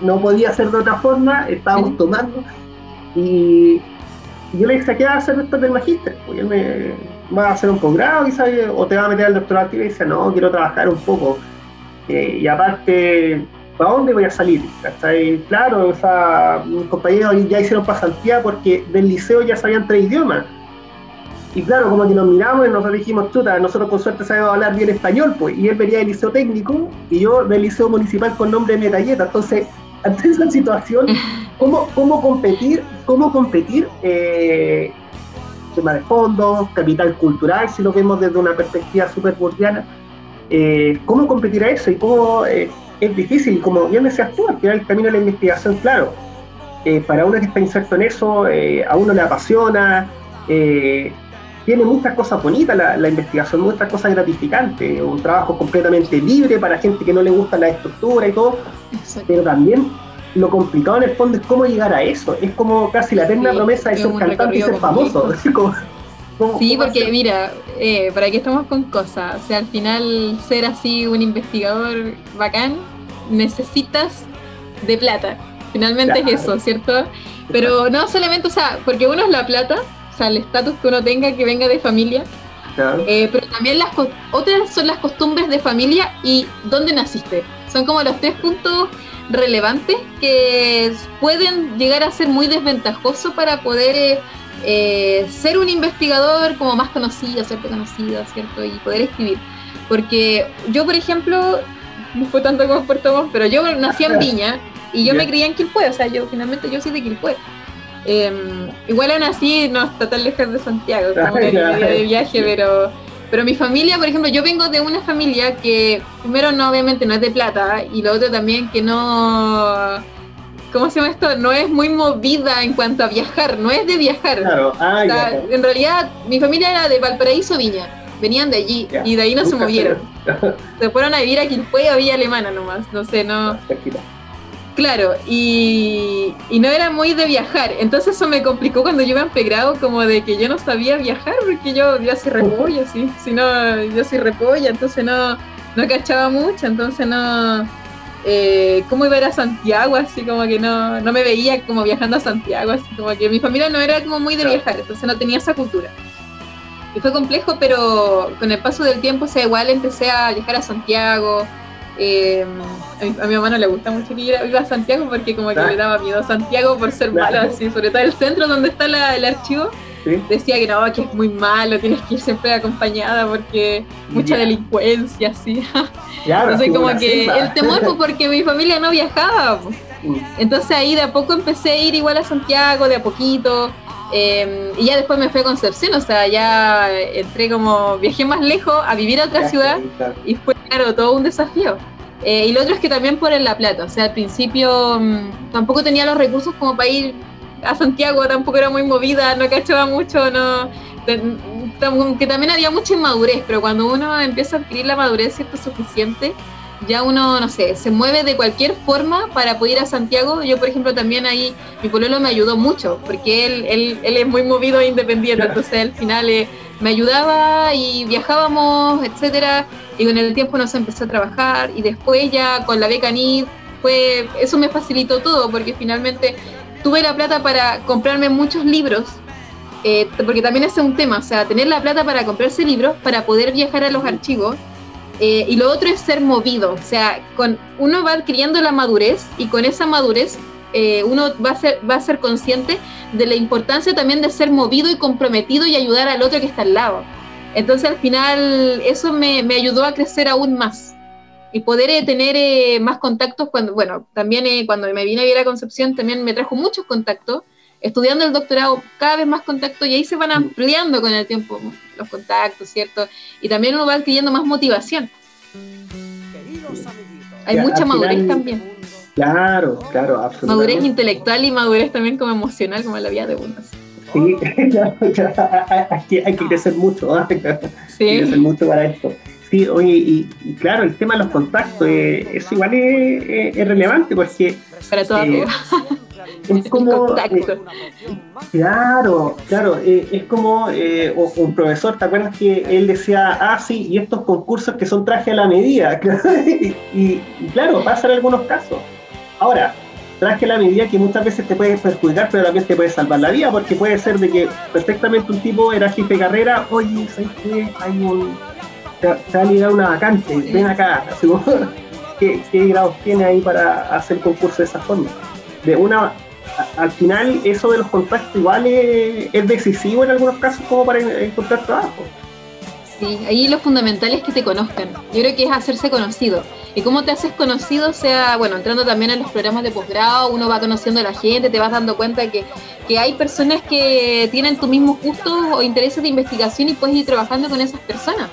no podía ser de otra forma, estábamos tomando. Y, yo le dije, ¿qué vas a hacer después del magíster? Pues él me va a hacer un posgrado o te va a meter al doctorado y dice, no, quiero trabajar un poco. Eh, y aparte, ¿para dónde voy a salir? Claro, o sea, mis compañeros ya hicieron pasantía porque del liceo ya sabían tres idiomas. Y claro, como que nos miramos y nos dijimos, chuta, nosotros con suerte sabemos hablar bien español, pues. Y él venía del liceo técnico y yo del liceo municipal con nombre de Metalleta. Entonces, ante esa situación, ¿cómo, cómo competir? ¿Cómo competir? Eh, tema de fondos, capital cultural, si lo vemos desde una perspectiva súper burdiana. Eh, ¿Cómo competir a eso? Y cómo. Eh, es difícil, como bien decías tú, al final el camino de la investigación, claro, eh, para uno que está inserto en eso, a uno le apasiona, tiene muchas cosas bonitas la, investigación, muchas cosas gratificantes, un trabajo completamente libre para gente que no le gusta la estructura y todo, pero también lo complicado en el fondo es cómo llegar a eso. Es como casi la eterna promesa de ser cantante y ser famoso. sí, porque mira, eh, para qué estamos con cosas. O sea, al final ser así un investigador bacán, necesitas de plata. Finalmente es eso, ¿cierto? Pero no solamente, o sea, porque uno es la plata, o sea, el estatus que uno tenga que venga de familia, eh, pero también las otras son las costumbres de familia y dónde naciste. Son como los tres puntos relevantes que pueden llegar a ser muy desventajosos para poder eh, eh, ser un investigador como más conocido, ser conocido, ¿cierto? Y poder escribir. Porque yo, por ejemplo, no fue tanto como Puerto Montt, pero yo nací en Viña y yo me crié en Quilpue, o sea, yo finalmente yo soy de Quilpue. Em, igual aún así no está tan lejos de Santiago, como de viaje, pero, pero mi familia, por ejemplo, yo vengo de una familia que primero no, obviamente no es de plata, y lo otro también que no... ¿Cómo se llama esto? No es muy movida en cuanto a viajar, no es de viajar. Claro. Ah, en realidad, mi familia era de Valparaíso Viña, venían de allí y de ahí no se movieron. se fueron a vivir a Quilpue a Villa Alemana nomás, no sé, no. Claro, y, no era muy de viajar, entonces eso me complicó cuando yo iba en pregrado, como de que yo no sabía viajar, porque yo, yo soy repolla, ¿sí? si no, yo soy repolla, entonces no, no cachaba mucho, entonces no, eh, cómo iba a ir a Santiago, así como que no, no me veía como viajando a Santiago, así como que mi familia no era como muy de viajar, entonces no tenía esa cultura. Y fue complejo, pero con el paso del tiempo, o sea, igual empecé a viajar a Santiago, eh, a, mi, mamá no le gusta mucho que iba a Santiago porque como que le daba miedo a Santiago por ser malo, así, sobre todo el centro donde está el archivo. Decía que no, que es muy malo, tienes que ir siempre acompañada porque mucha delincuencia, así. Entonces como que el temor fue porque mi familia no viajaba. Mm. Entonces ahí de a poco empecé a ir igual a Santiago, de a poquito. Em, y ya después me fui a Concepción, o sea, ya entré como, viajé más lejos a vivir a otra ciudad y fue, claro, todo un desafío. Eh, y lo otro es que también por La Plata, o sea, al principio mm, tampoco tenía los recursos como para ir a Santiago, tampoco era muy movida, no cachaba mucho, no que también había mucha inmadurez, pero cuando uno empieza a adquirir la madurez cierto suficiente, ya uno, no sé, se mueve de cualquier forma para poder ir a Santiago. Yo, por ejemplo, también ahí, mi pololo me ayudó mucho, porque él, él, él es muy movido e independiente, entonces al final eh, me ayudaba y viajábamos, etcétera, y con el tiempo nos empezó a trabajar, y después ya con la beca NID, fue, eso me facilitó todo, porque finalmente tuve la plata para comprarme muchos libros, eh, porque también es un tema, o sea, tener la plata para comprarse libros, para poder viajar a los archivos, eh, y lo otro es ser movido, o sea, con, uno va adquiriendo la madurez y con esa madurez eh, uno va a, ser, va a ser consciente de la importancia también de ser movido y comprometido y ayudar al otro que está al lado. Entonces al final eso me, me ayudó a crecer aún más y poder eh, tener más contactos cuando, bueno, también cuando me vine a vivir a Concepción también me trajo muchos contactos estudiando el doctorado cada vez más contactos y ahí se van ampliando con el tiempo los contactos, ¿cierto? Y también uno va adquiriendo más motivación. Hay mucha madurez también. Claro, claro, absolutamente. Madurez intelectual y madurez también como emocional, como la vida de uno. Sí, hay, que, hay que crecer mucho, ¿no? hay que crecer mucho para esto. Sí, oye, y, claro, el tema de los contactos, eh, eso igual es, relevante porque... Para toda eh, es como eh, claro claro eh, es como eh, un profesor te acuerdas que él decía ah sí y estos concursos que son traje a la medida y, claro pasa en algunos casos. Ahora traje a la medida que muchas veces te puede perjudicar pero también te puede salvar la vida porque puede ser de que perfectamente un tipo era jefe de carrera oye ¿sabes qué? hay un te, va a ligar una vacante ven acá ¿Qué, ¿Qué grados tiene ahí para hacer concurso de esa forma? De una al final eso de los contactos igual es, decisivo en algunos casos como para encontrar trabajo. Sí, ahí lo fundamental es que te conozcan. Yo creo que es hacerse conocido. Y cómo te haces conocido, sea, bueno, entrando también en los programas de posgrado, uno va conociendo a la gente, te vas dando cuenta que, que hay personas que tienen tus mismos gustos o intereses de investigación y puedes ir trabajando con esas personas.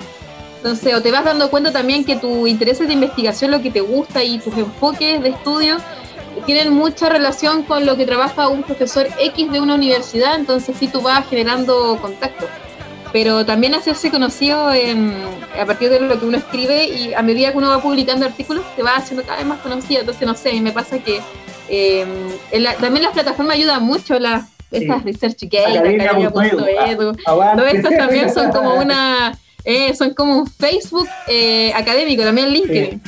Entonces, o te vas dando cuenta también que tus intereses de investigación, lo que te gusta y tus enfoques de estudio tienen mucha relación con lo que trabaja un profesor X de una universidad, entonces sí tú vas generando contacto. Pero también hacerse conocido a partir de lo que uno escribe y a medida que uno va publicando artículos te va haciendo cada vez más conocido. Entonces, no sé, me pasa que Eh, también las plataformas ayudan mucho, las, estas Research Gate, Academia.edu, todo esto también son como una, eh, son como un Facebook eh, académico, también LinkedIn.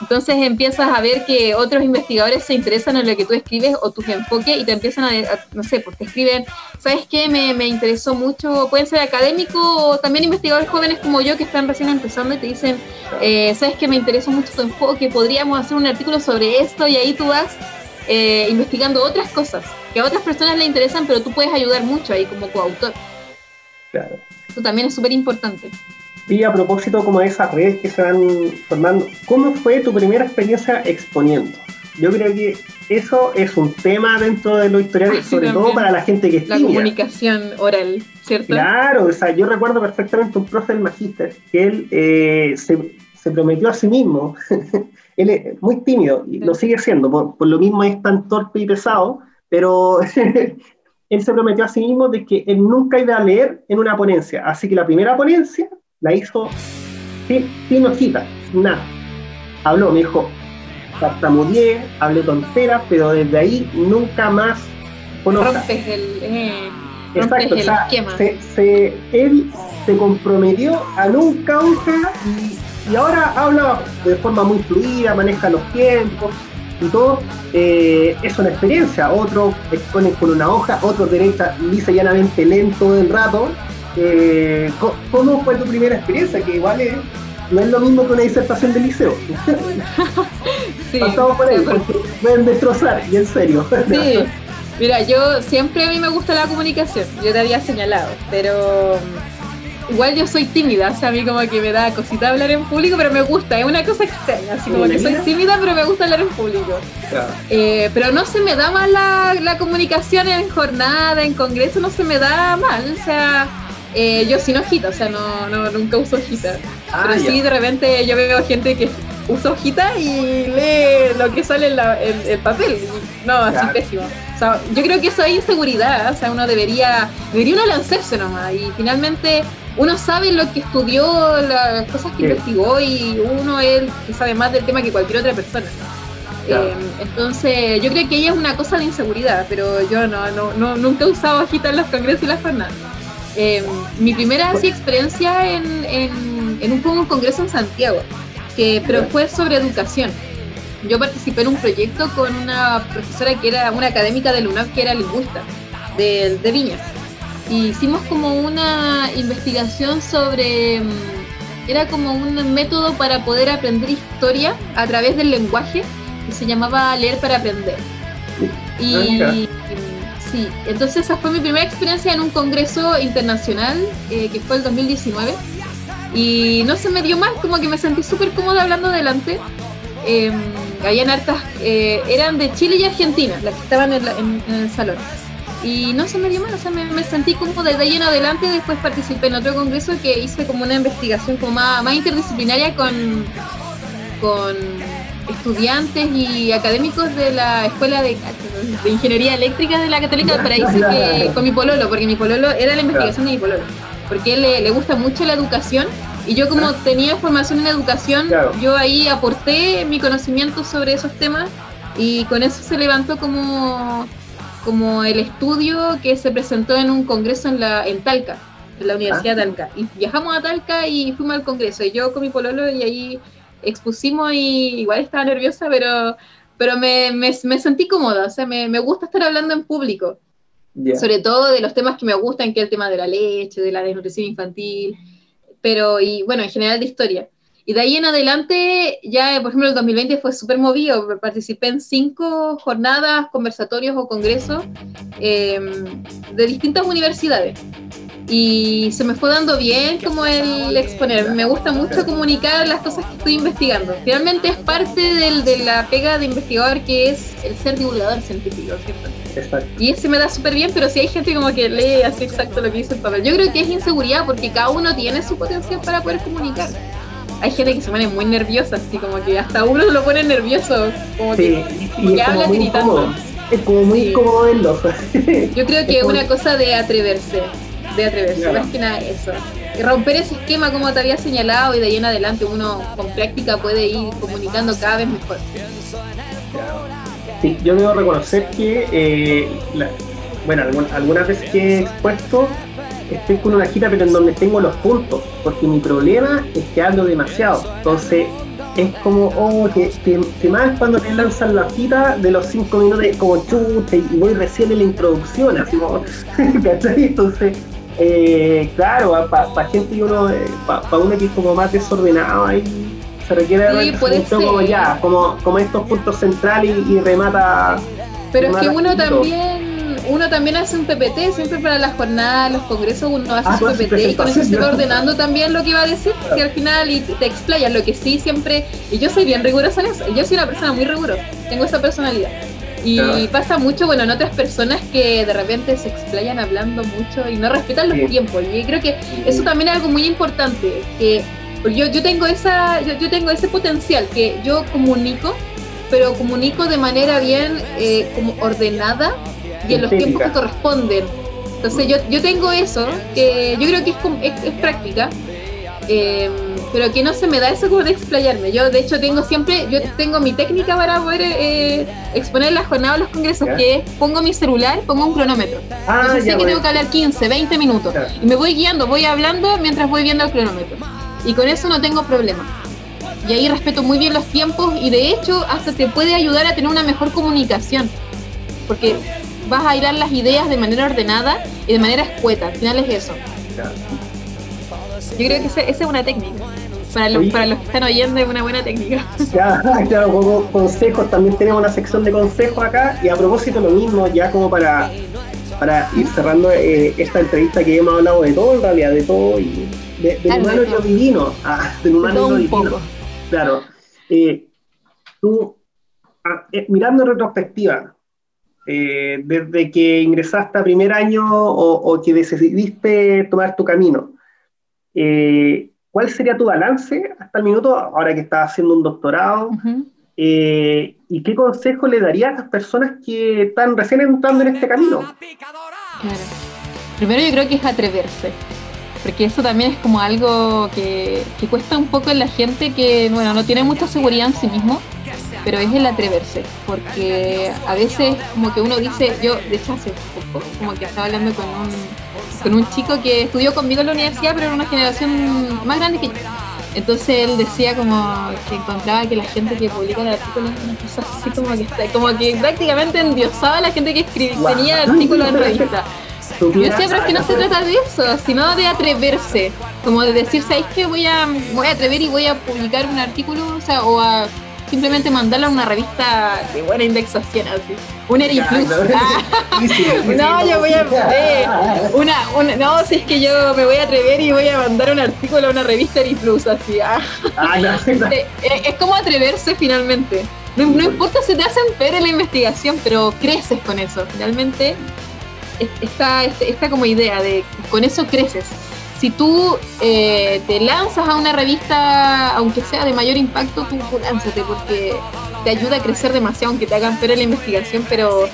Entonces empiezas a ver que otros investigadores se interesan en lo que tú escribes o tus enfoques y te empiezan a, no sé, porque escriben, ¿sabes qué? Me, me, interesó mucho, pueden ser académicos o también investigadores jóvenes como yo que están recién empezando y te dicen, eh, ¿sabes qué? Me interesó mucho tu enfoque, podríamos hacer un artículo sobre esto y ahí tú vas eh, investigando otras cosas que a otras personas le interesan, pero tú puedes ayudar mucho ahí como coautor. Claro. Eso también es súper importante. Y a propósito como de esas redes que se van formando, ¿cómo fue tu primera experiencia exponiendo? Yo creo que eso es un tema dentro de los historiales, sobre todo para la gente que es La comunicación oral, ¿cierto? Claro, o sea, yo recuerdo perfectamente un profe del magíster que él eh, se, se, prometió a sí mismo, él es muy tímido y lo sigue siendo, por, por, lo mismo es tan torpe y pesado, pero él se prometió a sí mismo de que él nunca iba a leer en una ponencia, así que la primera ponencia la hizo sin, sin hojita, nada. Habló, me dijo, tartamudeé, hablé tonteras, pero desde ahí nunca más con Rompes el, eh, Exacto, el esquema. Se, él se comprometió a nunca hoja y, y, ahora habla de forma muy fluida, maneja los tiempos y todo. Eh, es una experiencia. Otro expone con una hoja, otro derecha lisa llanamente lento del rato eh, ¿cómo fue tu primera experiencia? Que igual no es lo mismo que una disertación de liceo. sí, Pasamos por ahí, porque pueden destrozar, y en serio. Sí, mira, yo siempre a mí me gusta la comunicación, yo te había señalado, pero mm, igual yo soy tímida, o sea, a mí como que me da cosita hablar en público, pero me gusta, es una cosa extraña, así como que soy tímida, pero me gusta hablar en público. Eh, pero no se me da mal la, la comunicación en jornada, en congreso, no se me da mal, o sea eh, yo sin hojita, o sea, no, no nunca uso hojita. Ah, pero sí, de repente yo veo gente que usa hojita y lee lo que sale en el, papel. No, así pésimo. O sea, yo creo que eso es inseguridad, o sea, uno debería, debería uno lanzarse nomás y finalmente uno sabe lo que estudió, las cosas que investigó y uno es el que sabe más del tema que cualquier otra persona. Eh, entonces, yo creo que ella es una cosa de inseguridad, pero yo no, no, no nunca he usado hojita en los congresos y las jornadas. Eh, mi primera así, experiencia en, en, un, congreso en Santiago, que, pero fue sobre educación. Yo participé en un proyecto con una profesora que era una académica de UNAP que era lingüista de, de Viñas. Y hicimos como una investigación sobre mm, era como un método para poder aprender historia a través del lenguaje que se llamaba leer para aprender. Y, Sí, entonces esa fue mi primera experiencia en un congreso internacional eh, que fue el 2019 y no se me dio mal, como que me sentí súper cómoda hablando delante. Eh, habían hartas, eh, eran de Chile y Argentina, las que estaban en, el salón. Y no se me dio mal, o sea, me, sentí como desde ahí en adelante. Después participé en otro congreso que hice como una investigación como más, más interdisciplinaria con, con estudiantes y académicos de la Escuela de, Ingeniería Eléctrica de la Católica de Paraíso que, con mi pololo, porque mi pololo era la investigación de mi pololo, porque él le, gusta mucho la educación y yo como tenía formación en educación, yo ahí aporté mi conocimiento sobre esos temas y con eso se levantó como, como el estudio que se presentó en un congreso en, la, en Talca, en la Universidad de ah. Talca. Y viajamos a Talca y fuimos al congreso y yo con mi pololo y ahí expusimos y igual estaba nerviosa, pero, pero me, me, sentí cómoda, o sea, me, me, gusta estar hablando en público, sobre todo de los temas que me gustan, que es el tema de la leche, de la desnutrición infantil, pero, y bueno, en general de historia. Y de ahí en adelante, ya por ejemplo el 2020 fue súper movido, participé en cinco jornadas, conversatorios o congresos em, de distintas universidades y se me fue dando bien como el exponer. Me gusta mucho comunicar las cosas que estoy investigando. Finalmente es parte del, de la pega de investigador que es el ser divulgador científico, ¿cierto? Y ese me da súper bien, pero si hay gente como que lee así exacto lo que dice el papel. Yo creo que es inseguridad porque cada uno tiene su potencial para poder comunicar. Hay gente que se pone muy nerviosa, así como que hasta uno lo pone nervioso, como que, habla gritando. Es como muy cómodo Yo creo que es una cosa de atreverse de atreverse, más que nada eso. Y romper ese esquema como te había señalado y de ahí en adelante uno con práctica puede ir comunicando cada vez mejor. Sí, yo debo reconocer que, eh, bueno, algunas veces que he expuesto, estoy con una hojita, pero en donde tengo los puntos, porque mi problema es que hablo demasiado. Entonces, es como, oh, que, que, más cuando te lanzan la hojita de los cinco minutos, como chute, y voy recién en la introducción, así como, ¿cachai? Entonces, eh, claro, para gente uno, eh, para uno que es como más desordenado ahí se requiere como ya, como, como estos puntos centrales y, remata. Pero es que uno también, uno también hace un PPT, siempre para las jornadas, los congresos, uno hace ah, su PPT y con eso se va ordenando también lo que va a decir, que al final y te explayas, lo que sí siempre, y yo soy bien rigurosa en eso, yo soy una persona muy rigurosa, tengo esa personalidad. Y pasa mucho, bueno, en otras personas que de repente se explayan hablando mucho y no respetan los tiempos. Y creo que eso también es algo muy importante, que yo, yo tengo esa, yo, tengo ese potencial que yo comunico, pero comunico de manera bien eh, como ordenada y en los tiempos que corresponden. Entonces yo, yo tengo eso, que yo creo que es, es, práctica, eh, pero que no se me da eso como de explayarme. Yo de hecho tengo siempre, yo tengo mi técnica para poder eh, exponer la jornada de los congresos, que es pongo mi celular, pongo un cronómetro. Ah, Entonces sé que tengo que hablar 15, 20 minutos. Y me voy guiando, voy hablando mientras voy viendo el cronómetro. Y con eso no tengo problema. Y ahí respeto muy bien los tiempos y de hecho hasta te puede ayudar a tener una mejor comunicación. Porque vas a hilar las ideas de manera ordenada y de manera escueta. Al final es eso. Yo creo que esa, es una técnica. Para los, para los que están oyendo es una buena técnica. Ya, claro, como consejos, también tenemos una sección de consejos acá y a propósito lo mismo, ya como para, para ir cerrando eh, esta entrevista que hemos hablado de todo en realidad, de todo y de, del humano y lo divino, ah, del humano y lo divino. Claro. Eh, tú, ah, eh, mirando en retrospectiva, eh, desde que ingresaste a primer año o, que decidiste tomar tu camino, ¿cuál sería tu balance hasta el minuto, ahora que estás haciendo un doctorado? ¿Y qué consejo le darías a las personas que están recién entrando en este camino? Claro. Primero yo creo que es atreverse porque eso también es como algo que, cuesta un poco en la gente que, bueno, no tiene mucha seguridad en sí mismo, pero es el atreverse, porque a veces como que uno dice, yo de hecho hace poco, como que estaba hablando con un, con un chico que estudió conmigo en la universidad, pero era una generación más grande que yo. Entonces él decía como que encontraba que la gente que publica el artículo una cosa así como que está, como que prácticamente endiosaba a la gente que escribía, tenía el artículo en revista. Yo decía, pero es que no se trata de eso, sino de atreverse. Como de decir, ¿sabéis que voy a, voy a atrever y voy a publicar un artículo? O sea, o a simplemente mandarlo a una revista de buena indexación, así. Un Eri Plus. no, yo voy a. Eh, una, una, no, si es que yo me voy a atrever y voy a mandar un artículo a una revista Eri Plus, así. Ah. ah eh, eh, es, como atreverse finalmente. No, no importa si te hacen ver en la investigación, pero creces con eso. Finalmente esta, esta como idea de con eso creces. Si tú eh, te lanzas a una revista, aunque sea de mayor impacto, tú lánzate porque te ayuda a crecer demasiado, aunque te hagan perder la investigación, pero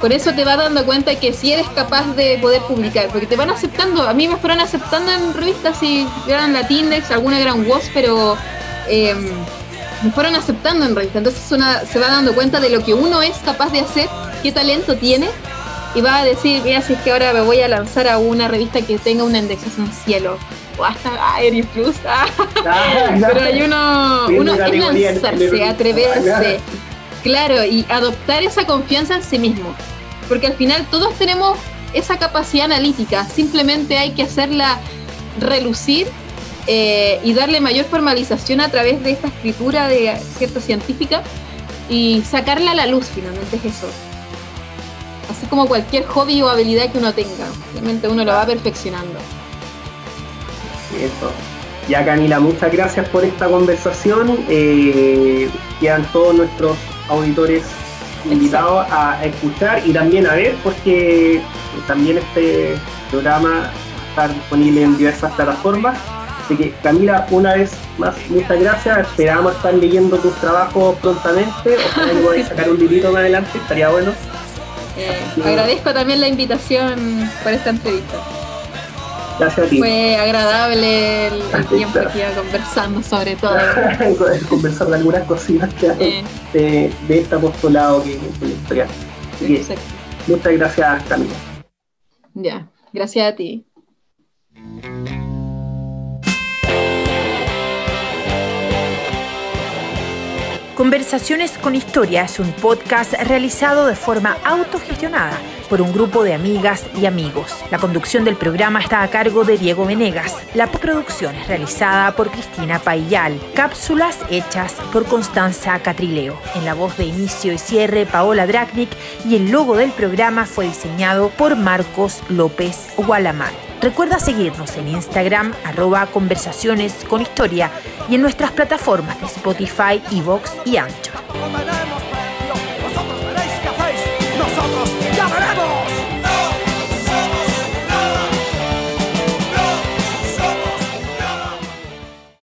con eso te vas dando cuenta que si eres capaz de poder publicar, porque te van aceptando, a mí me fueron aceptando en revistas, si eran Latindex, alguna gran WOS, pero em, me fueron aceptando en revistas, entonces se va dando cuenta de lo que uno es capaz de hacer, qué talento tiene y va a decir, mira, si es que ahora me voy a lanzar a una revista que tenga una indexación cielo, o hasta Plus, ah. pero hay uno, uno es lanzarse, atreverse, claro, y adoptar esa confianza en sí mismo, porque al final todos tenemos esa capacidad analítica, simplemente hay que hacerla relucir eh, y darle mayor formalización a través de esta escritura de cierta científica y sacarla a la luz finalmente es eso así como cualquier hobby o habilidad que uno tenga. Realmente uno lo va perfeccionando. Eso. Ya Camila, muchas gracias por esta conversación. Eh, quedan todos nuestros auditores invitados a escuchar y también a ver, porque también este programa está disponible en diversas plataformas. Así que Camila, una vez más, muchas gracias. Esperamos estar leyendo tus trabajos prontamente. Ojalá que podáis sacar un librito más adelante, estaría bueno. Eh, agradezco también la invitación por esta entrevista. Gracias a ti. Fue agradable el, tiempo que iba conversando sobre todo. Conversar de algunas cositas que hay de, este apostolado que es la historia. muchas gracias, Camila. Ya, gracias a ti. Conversaciones con Historia es un podcast realizado de forma autogestionada por un grupo de amigas y amigos. La conducción del programa está a cargo de Diego Venegas. La producción es realizada por Cristina Payal. Cápsulas hechas por Constanza Catrileo. En la voz de inicio y cierre, Paola Dragnik y el logo del programa fue diseñado por Marcos López Gualamán. Recuerda seguirnos en Instagram, arroba conversaciones con y en nuestras plataformas de Spotify, Evox y Ancho.